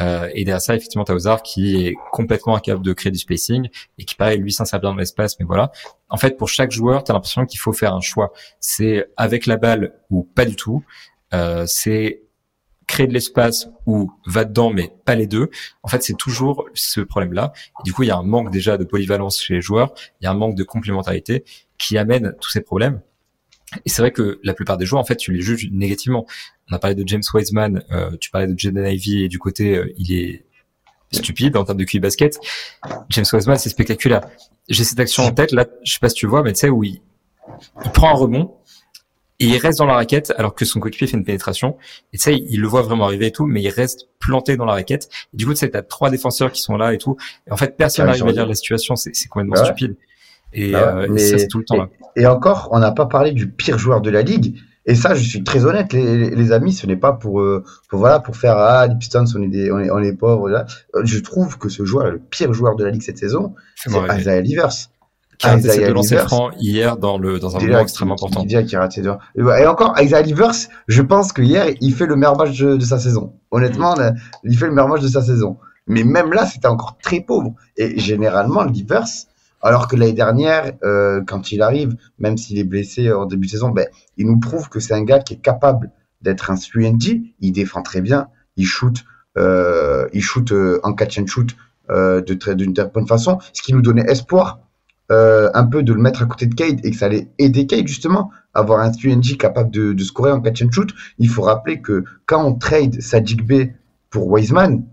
Euh, et derrière ça, effectivement, t'as Ozar qui est complètement incapable de créer du spacing et qui, pareil, lui s'insère bien dans l'espace, mais voilà. En fait, pour chaque joueur, t'as l'impression qu'il faut faire un choix. C'est avec la balle ou pas du tout. Euh, c'est créer de l'espace ou va dedans, mais pas les deux. En fait, c'est toujours ce problème-là. du coup, il y a un manque déjà de polyvalence chez les joueurs. Il y a un manque de complémentarité qui amène tous ces problèmes. Et c'est vrai que la plupart des joueurs, en fait, tu les juges négativement. On a parlé de James Wiseman, euh, tu parlais de Jaden Ivey et du côté, euh, il est stupide en termes de QI basket. James Wiseman, c'est spectaculaire. J'ai cette action en tête, là, je sais pas si tu vois, mais tu sais, où il, prend un rebond, et il reste dans la raquette alors que son coéquipier fait une pénétration. Et tu sais, il le voit vraiment arriver et tout, mais il reste planté dans la raquette. Et du coup, tu sais, t'as trois défenseurs qui sont là et tout. Et en fait, personne n'arrive à lire la situation. C'est complètement stupide. Et, bah euh, ça, c'est tout le temps là. Et, encore, on n'a pas parlé du pire joueur de la ligue. Et ça, je suis très honnête, les, les amis, ce n'est pas pour, euh, pour, voilà, pour faire ah les Pistons, on est des, on est, on est pauvres. Là. Je trouve que ce joueur le pire joueur de la ligue cette saison, c'est Isaiah Livers. De lancer franc hier dans le dans un moment extrêmement important. Qui, a raté et encore Isaiah Livers, je pense que hier il fait le meilleur match de, de sa saison. Honnêtement, mm. il fait le meilleur match de sa saison. Mais même là, c'était encore très pauvre. Et généralement, Livers, alors que l'année dernière, euh, quand il arrive, même s'il est blessé en début de saison, ben, il nous prouve que c'est un gars qui est capable d'être un 3 Il défend très bien, il shoot, euh, il shoot euh, en catch and shoot euh, de très d'une bonne façon, ce qui nous donnait espoir euh, un peu de le mettre à côté de Cade et que ça allait aider Cade justement avoir un 3 capable de, de scorer en catch and shoot. Il faut rappeler que quand on trade Sadiq B pour Wiseman,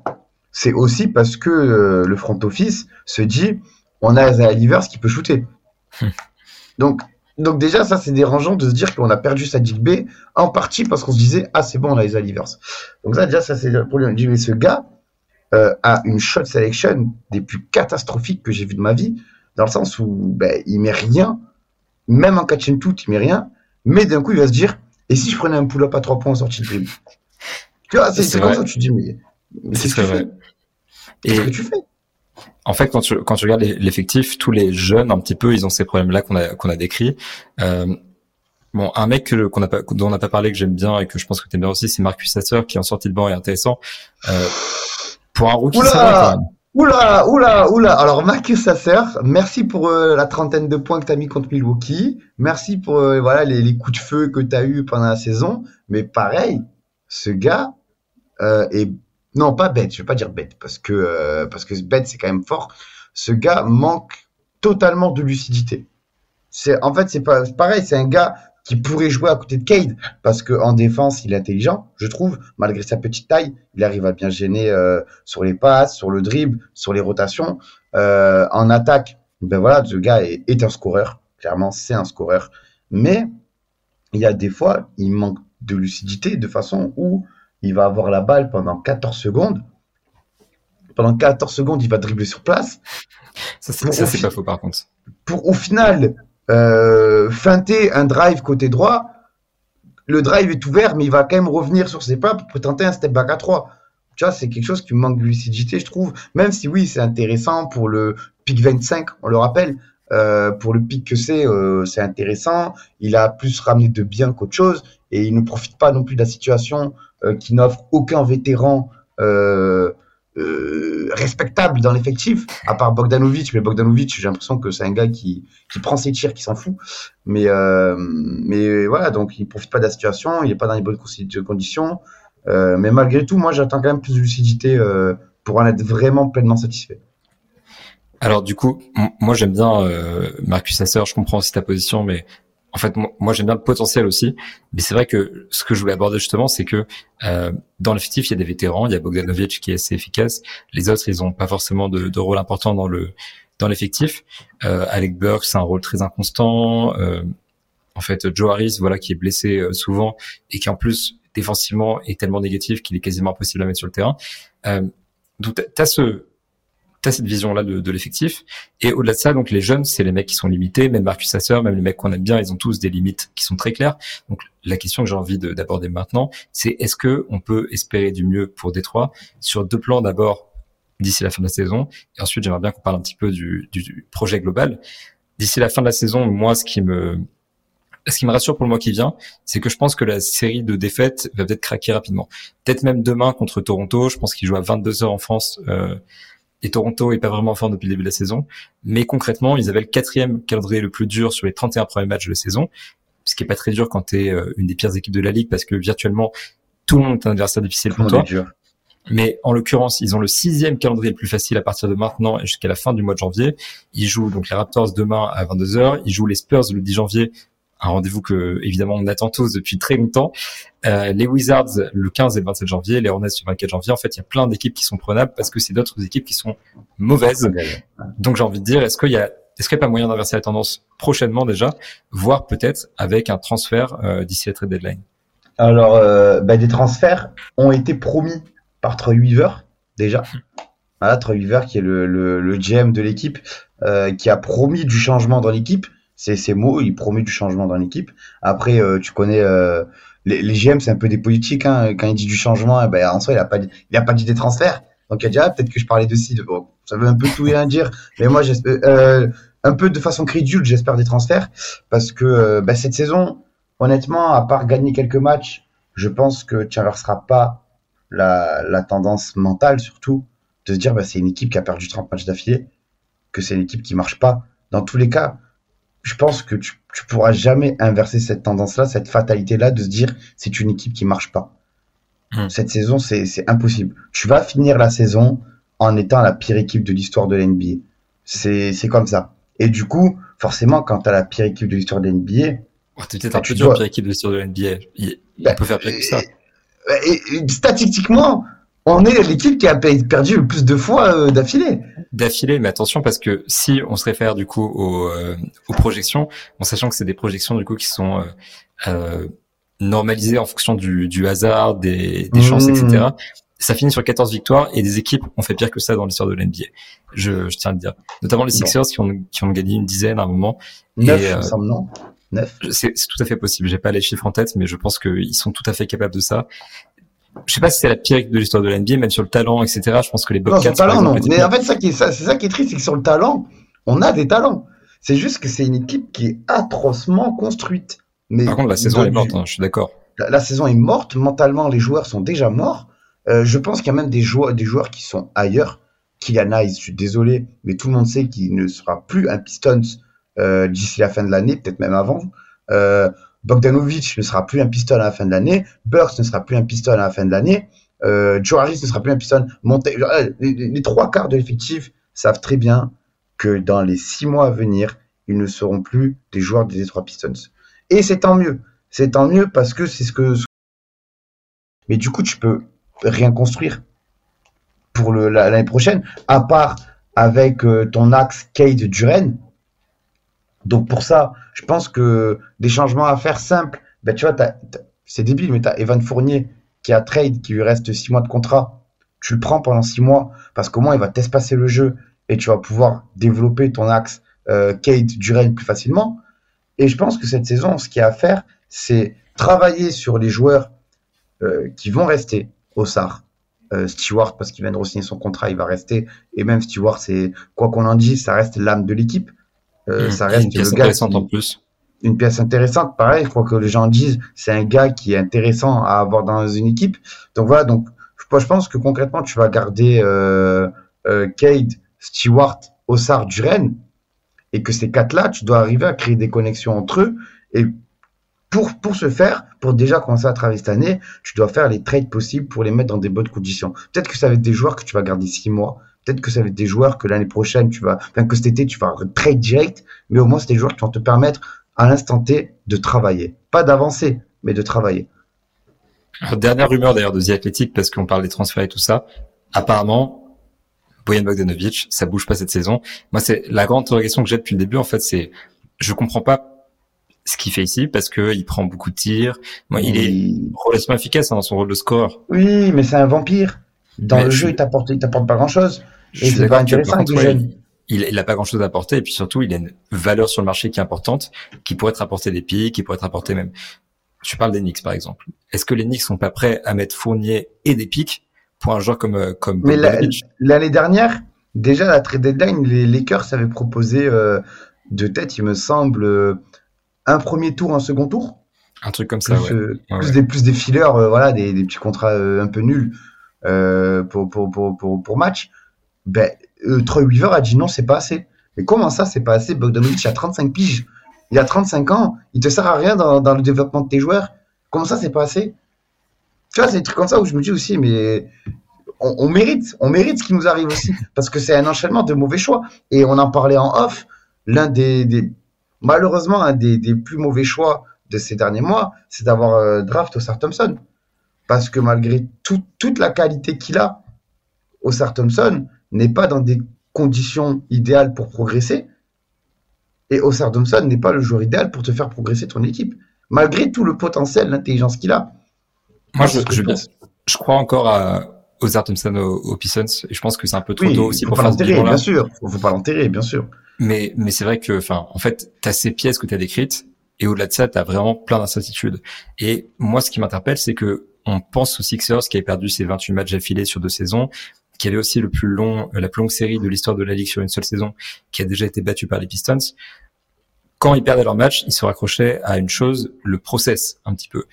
c'est aussi parce que euh, le front office se dit on a Isaiah Livers qui peut shooter. Hmm. Donc, Donc déjà, ça c'est dérangeant de se dire qu'on a perdu Sadiq B en partie parce qu'on se disait ah c'est bon on a les Alivers. Donc ça déjà ça c'est pour lui. Mais ce gars euh, a une shot selection des plus catastrophiques que j'ai vu de ma vie dans le sens où ben, il met rien, même en catch and tout il met rien, mais d'un coup il va se dire et si je prenais un pull-up à trois points en sortie de dribble. Tu vois c'est comme ça que tu dis mais, c'est ce que tu fais? Et ce que tu fais? En fait, quand tu, quand tu regardes l'effectif, tous les jeunes, un petit peu, ils ont ces problèmes-là qu'on a, qu'on a décrits. Euh, bon, un mec qu'on a pas, dont on n'a pas parlé, que j'aime bien et que je pense que tu aimes bien aussi, c'est Marcus Sasser, qui en sortie de banc est intéressant. Euh, pour un rookie, oula, oula, oula, oula. Alors, Marcus Sasser, merci pour euh, la trentaine de points que tu as mis contre Milwaukee. Merci pour euh, voilà les, les, coups de feu que tu as eu pendant la saison. Mais pareil, ce gars euh, est non, pas bête, je vais pas dire bête, parce que, euh, parce que bête, c'est quand même fort. Ce gars manque totalement de lucidité. C'est, en fait, c'est pas, pareil, c'est un gars qui pourrait jouer à côté de Cade, parce que en défense, il est intelligent, je trouve, malgré sa petite taille, il arrive à bien gêner euh, sur les passes, sur le dribble, sur les rotations. Euh, en attaque, ben voilà, ce gars est, est un scoreur, clairement, c'est un scoreur. Mais il y a des fois, il manque de lucidité de façon où il va avoir la balle pendant 14 secondes. Pendant 14 secondes, il va dribbler sur place. Ça, c'est pas faux, par contre. Pour au final euh, feinter un drive côté droit. Le drive est ouvert, mais il va quand même revenir sur ses pas pour tenter un step back à 3. Tu vois, c'est quelque chose qui manque de lucidité, je trouve. Même si oui, c'est intéressant pour le pic 25, on le rappelle. Euh, pour le pic que c'est, euh, c'est intéressant. Il a plus ramené de bien qu'autre chose et il ne profite pas non plus de la situation euh, qui n'offre aucun vétéran euh, euh, respectable dans l'effectif, à part Bogdanovic. Mais Bogdanovic, j'ai l'impression que c'est un gars qui, qui prend ses tirs, qui s'en fout. Mais, mais voilà, donc il profite pas de la situation, il n'est pas dans les bonnes conditions. mais malgré tout, moi, j'attends quand même plus de lucidité pour en être vraiment pleinement satisfait. Alors du coup, moi j'aime bien Marcus Asser, je comprends aussi ta position, mais en fait, moi, j'aime bien le potentiel aussi, mais c'est vrai que ce que je voulais aborder justement, c'est que euh, dans l'effectif, il y a des vétérans, il y a Bogdanovic qui est assez efficace, les autres, ils ont pas forcément de, de rôle important dans le dans l'effectif. Euh, Alec Burke, c'est un rôle très inconstant. Euh, en fait, Joe Harris, voilà, qui est blessé euh, souvent et qui en plus défensivement est tellement négatif qu'il est quasiment impossible à mettre sur le terrain. Euh, donc, t'as ce t'as cette vision-là de, de l'effectif. Et au-delà de ça, donc les jeunes, c'est les mecs qui sont limités, même Marcus Sasser, même les mecs qu'on aime bien, ils ont tous des limites qui sont très claires. Donc la question que j'ai envie d'aborder maintenant, c'est est-ce que on peut espérer du mieux pour Détroit sur deux plans? D'abord d'ici la fin de la saison, et ensuite j'aimerais bien qu'on parle un petit peu du, du projet global. D'ici la fin de la saison, moi, ce qui me ce qui me rassure pour le mois qui vient, c'est que je pense que la série de défaites va peut-être craquer rapidement. Peut-être même demain contre Toronto. Je pense qu'il joue à 22 heures en France. Euh, et Toronto est pas vraiment fort depuis le début de la saison. Mais concrètement, ils avaient le quatrième calendrier le plus dur sur les 31 premiers matchs de la saison, ce qui est pas très dur quand tu es euh, une des pires équipes de la ligue parce que virtuellement tout le monde est un adversaire difficile pour toi. Mais en l'occurrence, ils ont le sixième calendrier le plus facile à partir de maintenant et jusqu'à la fin du mois de janvier. Ils jouent donc les Raptors demain à 22h. Ils jouent les Spurs le 10 janvier un rendez-vous que évidemment on attend tous depuis très longtemps. Euh, les Wizards le 15 et le 27 janvier, les Hornets le 24 janvier. En fait, il y a plein d'équipes qui sont prenables parce que c'est d'autres équipes qui sont mauvaises. Donc j'ai envie de dire, est-ce qu'il y a est-ce qu'il n'y a pas moyen d'inverser la tendance prochainement déjà, voire peut-être avec un transfert euh, d'ici la trade deadline? Alors, euh, bah, des transferts ont été promis par Troy Weaver déjà. Voilà, Troy Weaver qui est le, le, le GM de l'équipe, euh, qui a promis du changement dans l'équipe c'est ses mots, il promet du changement dans l'équipe. Après, euh, tu connais euh, les, les, GM, c'est un peu des politiques. Hein. Quand il dit du changement, eh ben, en soi, il a pas il a pas dit des transferts. Donc il a dit ah, peut-être que je parlais de ci. Bon, ça veut un peu tout et rien dire. Mais moi, j'espère euh, un peu de façon crédule, j'espère des transferts parce que bah, cette saison, honnêtement, à part gagner quelques matchs, je pense que tu inverseras pas la, la tendance mentale surtout de se dire bah, c'est une équipe qui a perdu 30 matchs d'affilée, que c'est une équipe qui marche pas. Dans tous les cas, je pense que tu, tu pourras jamais inverser cette tendance-là, cette fatalité-là de se dire c'est une équipe qui marche pas. Hmm. Cette saison, c'est impossible. Tu vas finir la saison en étant la pire équipe de l'histoire de l'NBA. C'est comme ça. Et du coup, forcément, quand tu as la pire équipe de l'histoire de l'NBA. Oh, tu peut-être un peu dur, pire équipe de l'histoire de l'NBA. Il, ben, peut faire pire que ça. Et, statistiquement, on est l'équipe qui a perdu le plus de fois euh, d'affilée. D'affilée, mais attention parce que si on se réfère du coup aux, euh, aux projections, en sachant que c'est des projections du coup qui sont euh, normalisées en fonction du, du hasard, des, des chances, etc. Mmh. Ça finit sur 14 victoires et des équipes ont fait pire que ça dans l'histoire de l'NBA. Je, je tiens à le dire. Notamment les Sixers qui ont, qui ont gagné une dizaine à un moment. Neuf, euh, non? C'est tout à fait possible. J'ai pas les chiffres en tête, mais je pense qu'ils sont tout à fait capables de ça je sais pas si c'est la pire de l'histoire de l'NBA, même sur le talent, etc. Je pense que les Bobcats. Non, talent, non. Mais en fait, ça qui c'est ça qui est triste, c'est que sur le talent, on a des talents. C'est juste que c'est une équipe qui est atrocement construite. Mais Par contre, la saison est morte. Hein, je suis d'accord. La, saison est morte. Mentalement, les joueurs sont déjà morts. Euh, je pense qu'il y a même des joueurs, des joueurs qui sont ailleurs. Kylian Hayes, je suis désolé, mais tout le monde sait qu'il ne sera plus un Pistons euh, d'ici la fin de l'année, peut-être même avant. Euh, Bogdanovic ne sera plus un piston à la fin de l'année, Burks ne sera plus un piston à la fin de l'année, euh, Joe Harris ne sera plus un piston. Monté, euh, les, trois quarts de l'effectif savent très bien que dans les six mois à venir, ils ne seront plus des joueurs des trois Pistons. Et c'est tant mieux. C'est tant mieux parce que c'est ce que. Mais du coup, tu peux rien construire pour l'année prochaine, à part avec euh, ton axe Cade Duren, donc pour ça, je pense que des changements à faire simples, ben c'est débile, mais tu as Evan Fournier qui a trade, qui lui reste six mois de contrat. Tu le prends pendant six mois parce qu'au moins il va t'espacer le jeu et tu vas pouvoir développer ton axe euh, Kate Duren plus facilement. Et je pense que cette saison, ce qu'il y a à faire, c'est travailler sur les joueurs euh, qui vont rester au SAR. Euh, Stewart, parce qu'il vient de re-signer son contrat, il va rester. Et même Stewart, c'est quoi qu'on en dise, ça reste l'âme de l'équipe. Euh, mmh. ça reste une pièce intéressante en plus. Une pièce intéressante, pareil, je crois que les gens disent, c'est un gars qui est intéressant à avoir dans une équipe. Donc voilà, donc je pense que concrètement, tu vas garder euh, euh, Cade, Stewart, Ossard, Duren, et que ces quatre-là, tu dois arriver à créer des connexions entre eux. Et pour, pour ce faire, pour déjà commencer à travailler cette année, tu dois faire les trades possibles pour les mettre dans des bonnes conditions. Peut-être que ça va être des joueurs que tu vas garder six mois, Peut-être que ça va être des joueurs que l'année prochaine, tu vas, enfin que cet été, tu vas trade direct, mais au moins, c'est des joueurs qui vont te permettre à l'instant T de travailler. Pas d'avancer, mais de travailler. dernière rumeur d'ailleurs de The Athletic, parce qu'on parle des transferts et tout ça. Apparemment, Boyan Bogdanovic, ça bouge pas cette saison. Moi, c'est la grande interrogation que j'ai depuis le début, en fait, c'est, je comprends pas ce qu'il fait ici parce que il prend beaucoup de tirs. Moi, il est relativement efficace hein, dans son rôle de score. Oui, mais c'est un vampire. Dans le jeu, il t'apporte, il t'apporte pas grand chose. Et il, il, a pas grand chose à apporter. Et puis surtout, il a une valeur sur le marché qui est importante, qui pourrait te rapporter des pics, qui pourrait te rapporter même. Tu parles des Knicks, par exemple. Est-ce que les Knicks sont pas prêts à mettre Fournier et des pics pour un joueur comme, euh, comme Mais l'année dernière, déjà, la trade deadline, les Lakers avaient proposé, euh, de tête, il me semble, euh, un premier tour, un second tour. Un truc comme ça, plus, ouais. plus des plus des fillers, voilà, des, des petits contrats un peu nuls pour, pour, pour, pour, pour match, ben, euh, Troy Weaver a dit non, c'est pas assez. Mais comment ça, c'est pas assez? Bogdanovic a 35 piges, il a 35 ans, il te sert à rien dans, le développement de tes joueurs. Comment ça, c'est pas assez? Tu vois, c'est des trucs comme ça où je me dis aussi, mais on, mérite, on mérite ce qui nous arrive aussi, parce que c'est un enchaînement de mauvais choix. Et on en parlait en off, l'un des, malheureusement, un des, plus mauvais choix de ces derniers mois, c'est d'avoir euh, draft Osar Thompson. Parce que malgré toute la qualité qu'il a, Osar Thompson n'est pas dans des conditions idéales pour progresser. Et Osar Thompson n'est pas le joueur idéal pour te faire progresser ton équipe, malgré tout le potentiel, l'intelligence qu'il a. Moi, je, je, crois encore à Osar Thompson aux, Pistons, et je pense que c'est un peu trop tôt aussi pour faire l'enterrer, bien sûr. Faut, faut pas l'enterrer, bien sûr. Mais, mais c'est vrai que, enfin, en fait, tu as ces pièces que tu as décrites, et au-delà de ça, tu as vraiment plein d'incertitudes. Et moi, ce qui m'interpelle, c'est que on pense aux Sixers qui avaient perdu ses 28 matchs affilés sur deux saisons, qui avait aussi le plus long, euh, la plus longue série de l'histoire de la ligue sur une seule saison, qui a déjà été battue par les Pistons. Quand ils perdaient leur match, ils se raccrochaient à une chose, le process, un petit peu.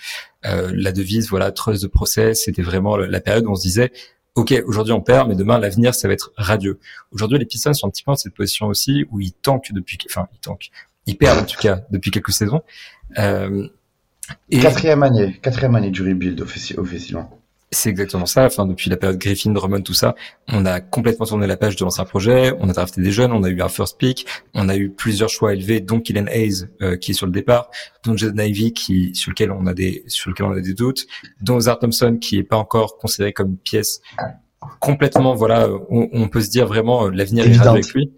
Euh, la devise, voilà, trust de process, c'était vraiment la période où on se disait, ok, aujourd'hui on perd, mais demain l'avenir ça va être radieux. Aujourd'hui les Pistons sont un petit peu dans cette position aussi où ils tankent depuis, enfin ils tankent, ils perdent en tout cas depuis quelques saisons. Euh, Quatrième année, quatrième année du rebuild officiellement. C'est exactement ça. Enfin, depuis la période Griffin, Drummond, tout ça, on a complètement tourné la page de l'ancien projet. On a drafté des jeunes, on a eu un first pick, on a eu plusieurs choix élevés, dont Kylian Hayes euh, qui est sur le départ, dont Jaden Ivy qui sur lequel on a des sur lequel on a des doutes, dont Zart Thompson qui est pas encore considéré comme une pièce complètement. Voilà, on, on peut se dire vraiment euh, l'avenir est avec lui.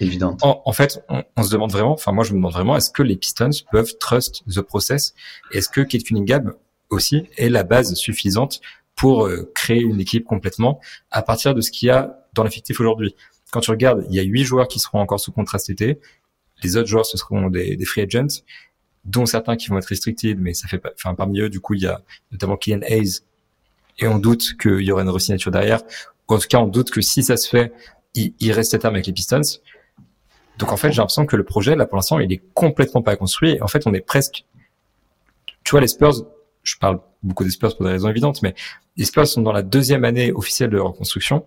Évident. En, en, fait, on, on, se demande vraiment, enfin moi je me demande vraiment, est-ce que les Pistons peuvent trust the process? Est-ce que Kate Cunningham aussi est la base suffisante pour euh, créer une équipe complètement à partir de ce qu'il y a dans l'effectif aujourd'hui. Quand tu regardes, il y a huit joueurs qui seront encore sous contrat cet été. Les autres joueurs, ce seront des, des free agents, dont certains qui vont être restricted, mais ça fait pas, enfin, parmi eux, du coup, il y a notamment Kylian Hayes, et on doute qu'il y aurait une resignature derrière. En tout cas, on doute que si ça se fait, il, il reste à terme avec les Pistons. Donc, en fait, j'ai l'impression que le projet, là, pour l'instant, il est complètement pas construit. En fait, on est presque, tu vois, les Spurs, je parle beaucoup des Spurs pour des raisons évidentes, mais les Spurs sont dans la deuxième année officielle de reconstruction.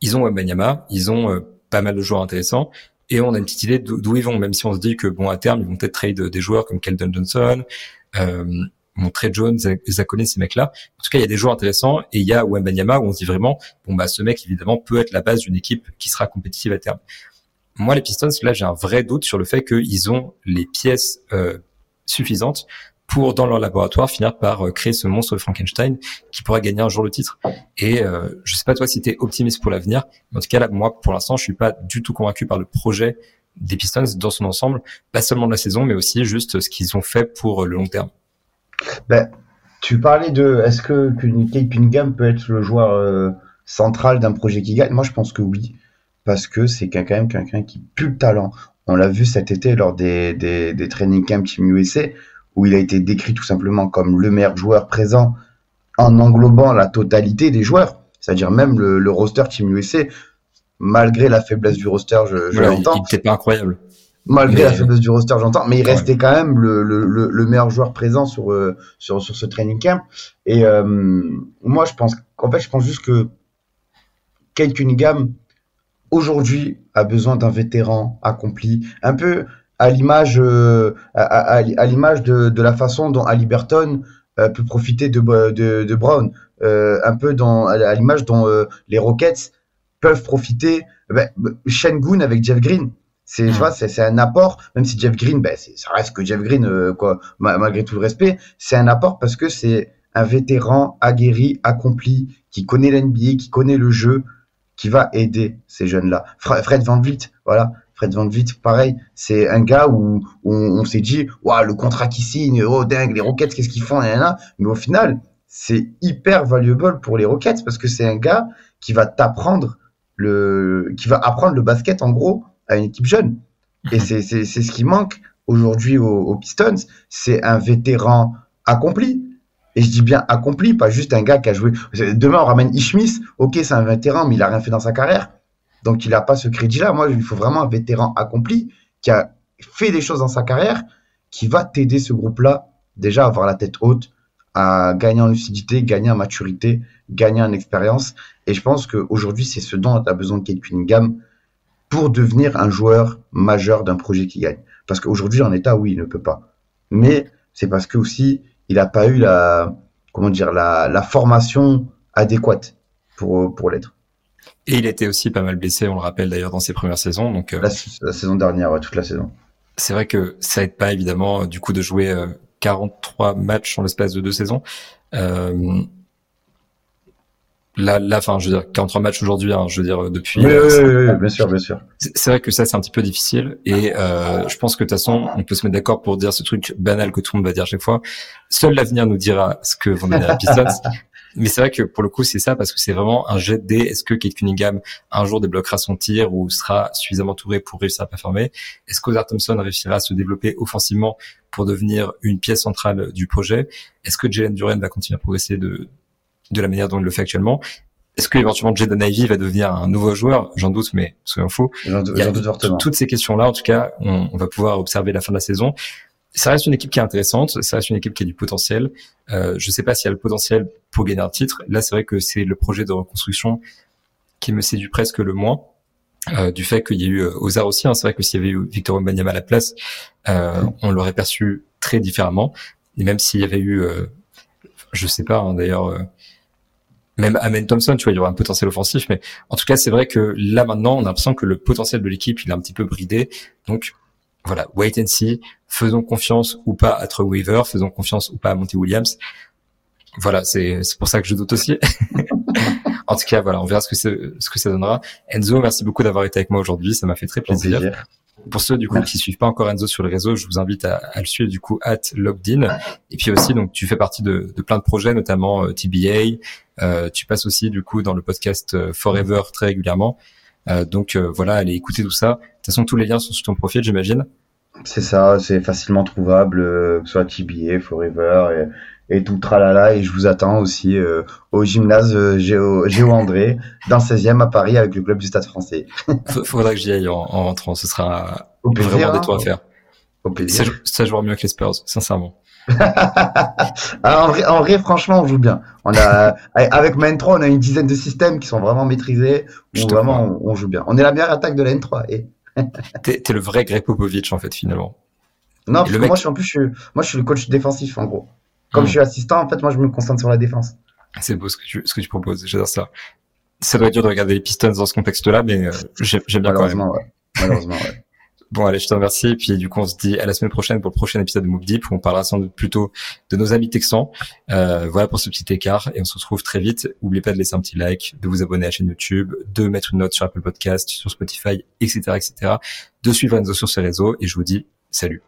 Ils ont Wembanyama, ils ont euh, pas mal de joueurs intéressants, et on a une petite idée d'où ils vont, même si on se dit que bon à terme ils vont peut-être trade des joueurs comme Keldon Johnson, euh, bon Trey Jones, Zakone, ces mecs-là. En tout cas, il y a des joueurs intéressants, et il y a Wembanyama où on se dit vraiment bon bah ce mec évidemment peut être la base d'une équipe qui sera compétitive à terme. Moi, les Pistons, là, j'ai un vrai doute sur le fait qu'ils ont les pièces euh, suffisantes pour dans leur laboratoire finir par euh, créer ce monstre Frankenstein qui pourrait gagner un jour le titre. Et euh, je sais pas toi si tu es optimiste pour l'avenir, mais en tout cas là moi pour l'instant je suis pas du tout convaincu par le projet des Pistons dans son ensemble, pas seulement de la saison mais aussi juste ce qu'ils ont fait pour le long terme. Ben, tu parlais de est-ce que Kate Cunningham peut être le joueur euh, central d'un projet qui gagne? Moi je pense que oui parce que c'est quand même quelqu'un qui pue le talent. On l'a vu cet été lors des, des, des training camps Team USA où il a été décrit tout simplement comme le meilleur joueur présent en englobant la totalité des joueurs, c'est-à-dire même le, le, roster Team USA, malgré la faiblesse du roster, je, je l'entends. Il pas incroyable. Malgré mais... la faiblesse du roster, j'entends, mais il restait quand même le, le, le, meilleur joueur présent sur, euh, sur, sur ce training camp. Et euh, moi, je pense, en fait, je pense juste que Kate Cunningham, aujourd'hui, a besoin d'un vétéran accompli, un peu à l'image euh, à, à, à l'image de, de, la façon dont Halliburton euh, peut profiter de, de, de Brown, euh, un peu dans à l'image dont euh, les Rockets peuvent profiter. Ben, Shengun avec Jeff Green, c'est mmh. vois c'est un apport, même si Jeff Green, ben ça reste que Jeff Green euh, quoi, malgré tout le respect, c'est un apport parce que c'est un vétéran aguerri, accompli, qui connaît l'NBA, qui connaît le jeu, qui va aider ces jeunes-là. Fred Van Vliet, voilà, Fred Van Vliet, pareil, c'est un gars où, où on, on s'est dit, waouh, le contrat qui signe, oh dingue, les Rockets, qu'est-ce qu'ils font, mais au final, c'est hyper valuable pour les Rockets parce que c'est un gars qui va t'apprendre le, qui va apprendre le basket en gros à une équipe jeune. Et c'est c'est c'est ce qui manque aujourd'hui aux, aux Pistons, c'est un vétéran accompli. Et je dis bien accompli, pas juste un gars qui a joué. Demain, on ramène Ishmis. Ok, c'est un vétéran, mais il a rien fait dans sa carrière. Donc, il n'a pas ce crédit-là. Moi, il faut vraiment un vétéran accompli qui a fait des choses dans sa carrière, qui va t'aider ce groupe-là déjà à avoir la tête haute, à gagner en lucidité, gagner en maturité, gagner en expérience. Et je pense qu'aujourd'hui, c'est ce dont as besoin Kate Cunningham pour devenir un joueur majeur d'un projet qui gagne. Parce qu'aujourd'hui, en état, oui, il ne peut pas. Mais c'est parce que aussi, il n'a pas eu la, comment dire, la, la formation adéquate pour, pour l'être. Et il était aussi pas mal blessé, on le rappelle d'ailleurs dans ses premières saisons. Donc la, la saison dernière, ouais, toute la saison. C'est vrai que ça aide pas évidemment du coup de jouer euh, 43 matchs en l'espace de deux saisons. Euh, là, là, enfin, je veux dire, 43 matchs aujourd'hui, hein, je veux dire, depuis. Oui, euh, oui, oui, bien sûr, bien sûr. C'est vrai que ça, c'est un petit peu difficile. Et euh, je pense que de toute façon, on peut se mettre d'accord pour dire ce truc banal que tout le monde va dire chaque fois. Seul l'avenir nous dira ce que vont donner les Pistons. Mais c'est vrai que pour le coup, c'est ça parce que c'est vraiment un jet de. Est-ce que Kate Cunningham un jour débloquera son tir ou sera suffisamment touré pour réussir à performer? Est-ce qu'Ozar Thompson réussira à se développer offensivement pour devenir une pièce centrale du projet? Est-ce que Jalen Duren va continuer à progresser de de la manière dont il le fait actuellement? Est-ce que éventuellement Jaden Ivey va devenir un nouveau joueur? J'en doute, mais soyons faux. J'en doute fortement. Toutes ces questions-là, en tout cas, on, on, va pouvoir observer la fin de la saison ça reste une équipe qui est intéressante, ça reste une équipe qui a du potentiel. Euh, je sais pas s'il y a le potentiel pour gagner un titre. Là, c'est vrai que c'est le projet de reconstruction qui me séduit presque le moins. Euh, du fait qu'il y a eu euh, Ozar aussi, hein. c'est vrai que s'il y avait eu Victor Wembanyama à la place, euh, on l'aurait perçu très différemment. Et même s'il y avait eu, euh, je sais pas, hein, d'ailleurs, euh, même Amen Thompson, tu vois, il y aura un potentiel offensif, mais en tout cas, c'est vrai que là maintenant, on a l'impression que le potentiel de l'équipe, il est un petit peu bridé. Donc voilà, wait and see. Faisons confiance ou pas à Troy Weaver, faisons confiance ou pas à Monty Williams. Voilà, c'est c'est pour ça que je doute aussi. en tout cas, voilà, on verra ce que ce que ça donnera. Enzo, merci beaucoup d'avoir été avec moi aujourd'hui, ça m'a fait très plaisir. Pour ceux du coup qui suivent pas encore Enzo sur le réseau, je vous invite à, à le suivre du coup at loggedin. Et puis aussi donc tu fais partie de, de plein de projets, notamment euh, TBA. Euh, tu passes aussi du coup dans le podcast euh, Forever très régulièrement. Euh, donc euh, voilà, allez écouter tout ça. De toute façon, tous les liens sont sur ton profil, j'imagine. C'est ça, c'est facilement trouvable, que ce soit TBA, Forever et, et tout tralala. Et je vous attends aussi au gymnase Géo, Géo André, dans le 16e à Paris avec le club du Stade français. Faudra que j'y aille en, en, rentrant, ce sera au plaisir, vraiment des toits à faire. Au plaisir. Ça, ça jouera mieux que les Spurs, sincèrement. Ah, en, vrai, en, vrai, franchement, on joue bien. On a, avec Main 3, on a une dizaine de systèmes qui sont vraiment maîtrisés. Où vraiment, on, on, joue bien. On est la meilleure attaque de la N3. Et... t'es, es le vrai Greg Popovich, en fait, finalement. Non, parce que mec... moi, je suis, en plus, je suis, moi, je suis le coach défensif, en gros. Comme hmm. je suis assistant, en fait, moi, je me concentre sur la défense. C'est beau ce que tu, ce que tu proposes. J'adore ça. Ça doit être dur de regarder les Pistons dans ce contexte-là, mais euh, j'aime bien quand même. Ouais. Malheureusement, ouais. Bon, allez, je te remercie. Et puis, du coup, on se dit à la semaine prochaine pour le prochain épisode de Move Deep où on parlera sans doute plutôt de nos amis texans. Euh, voilà pour ce petit écart et on se retrouve très vite. N'oubliez pas de laisser un petit like, de vous abonner à la chaîne YouTube, de mettre une note sur Apple Podcast, sur Spotify, etc., etc., de suivre Enzo sur ses réseaux et je vous dis salut.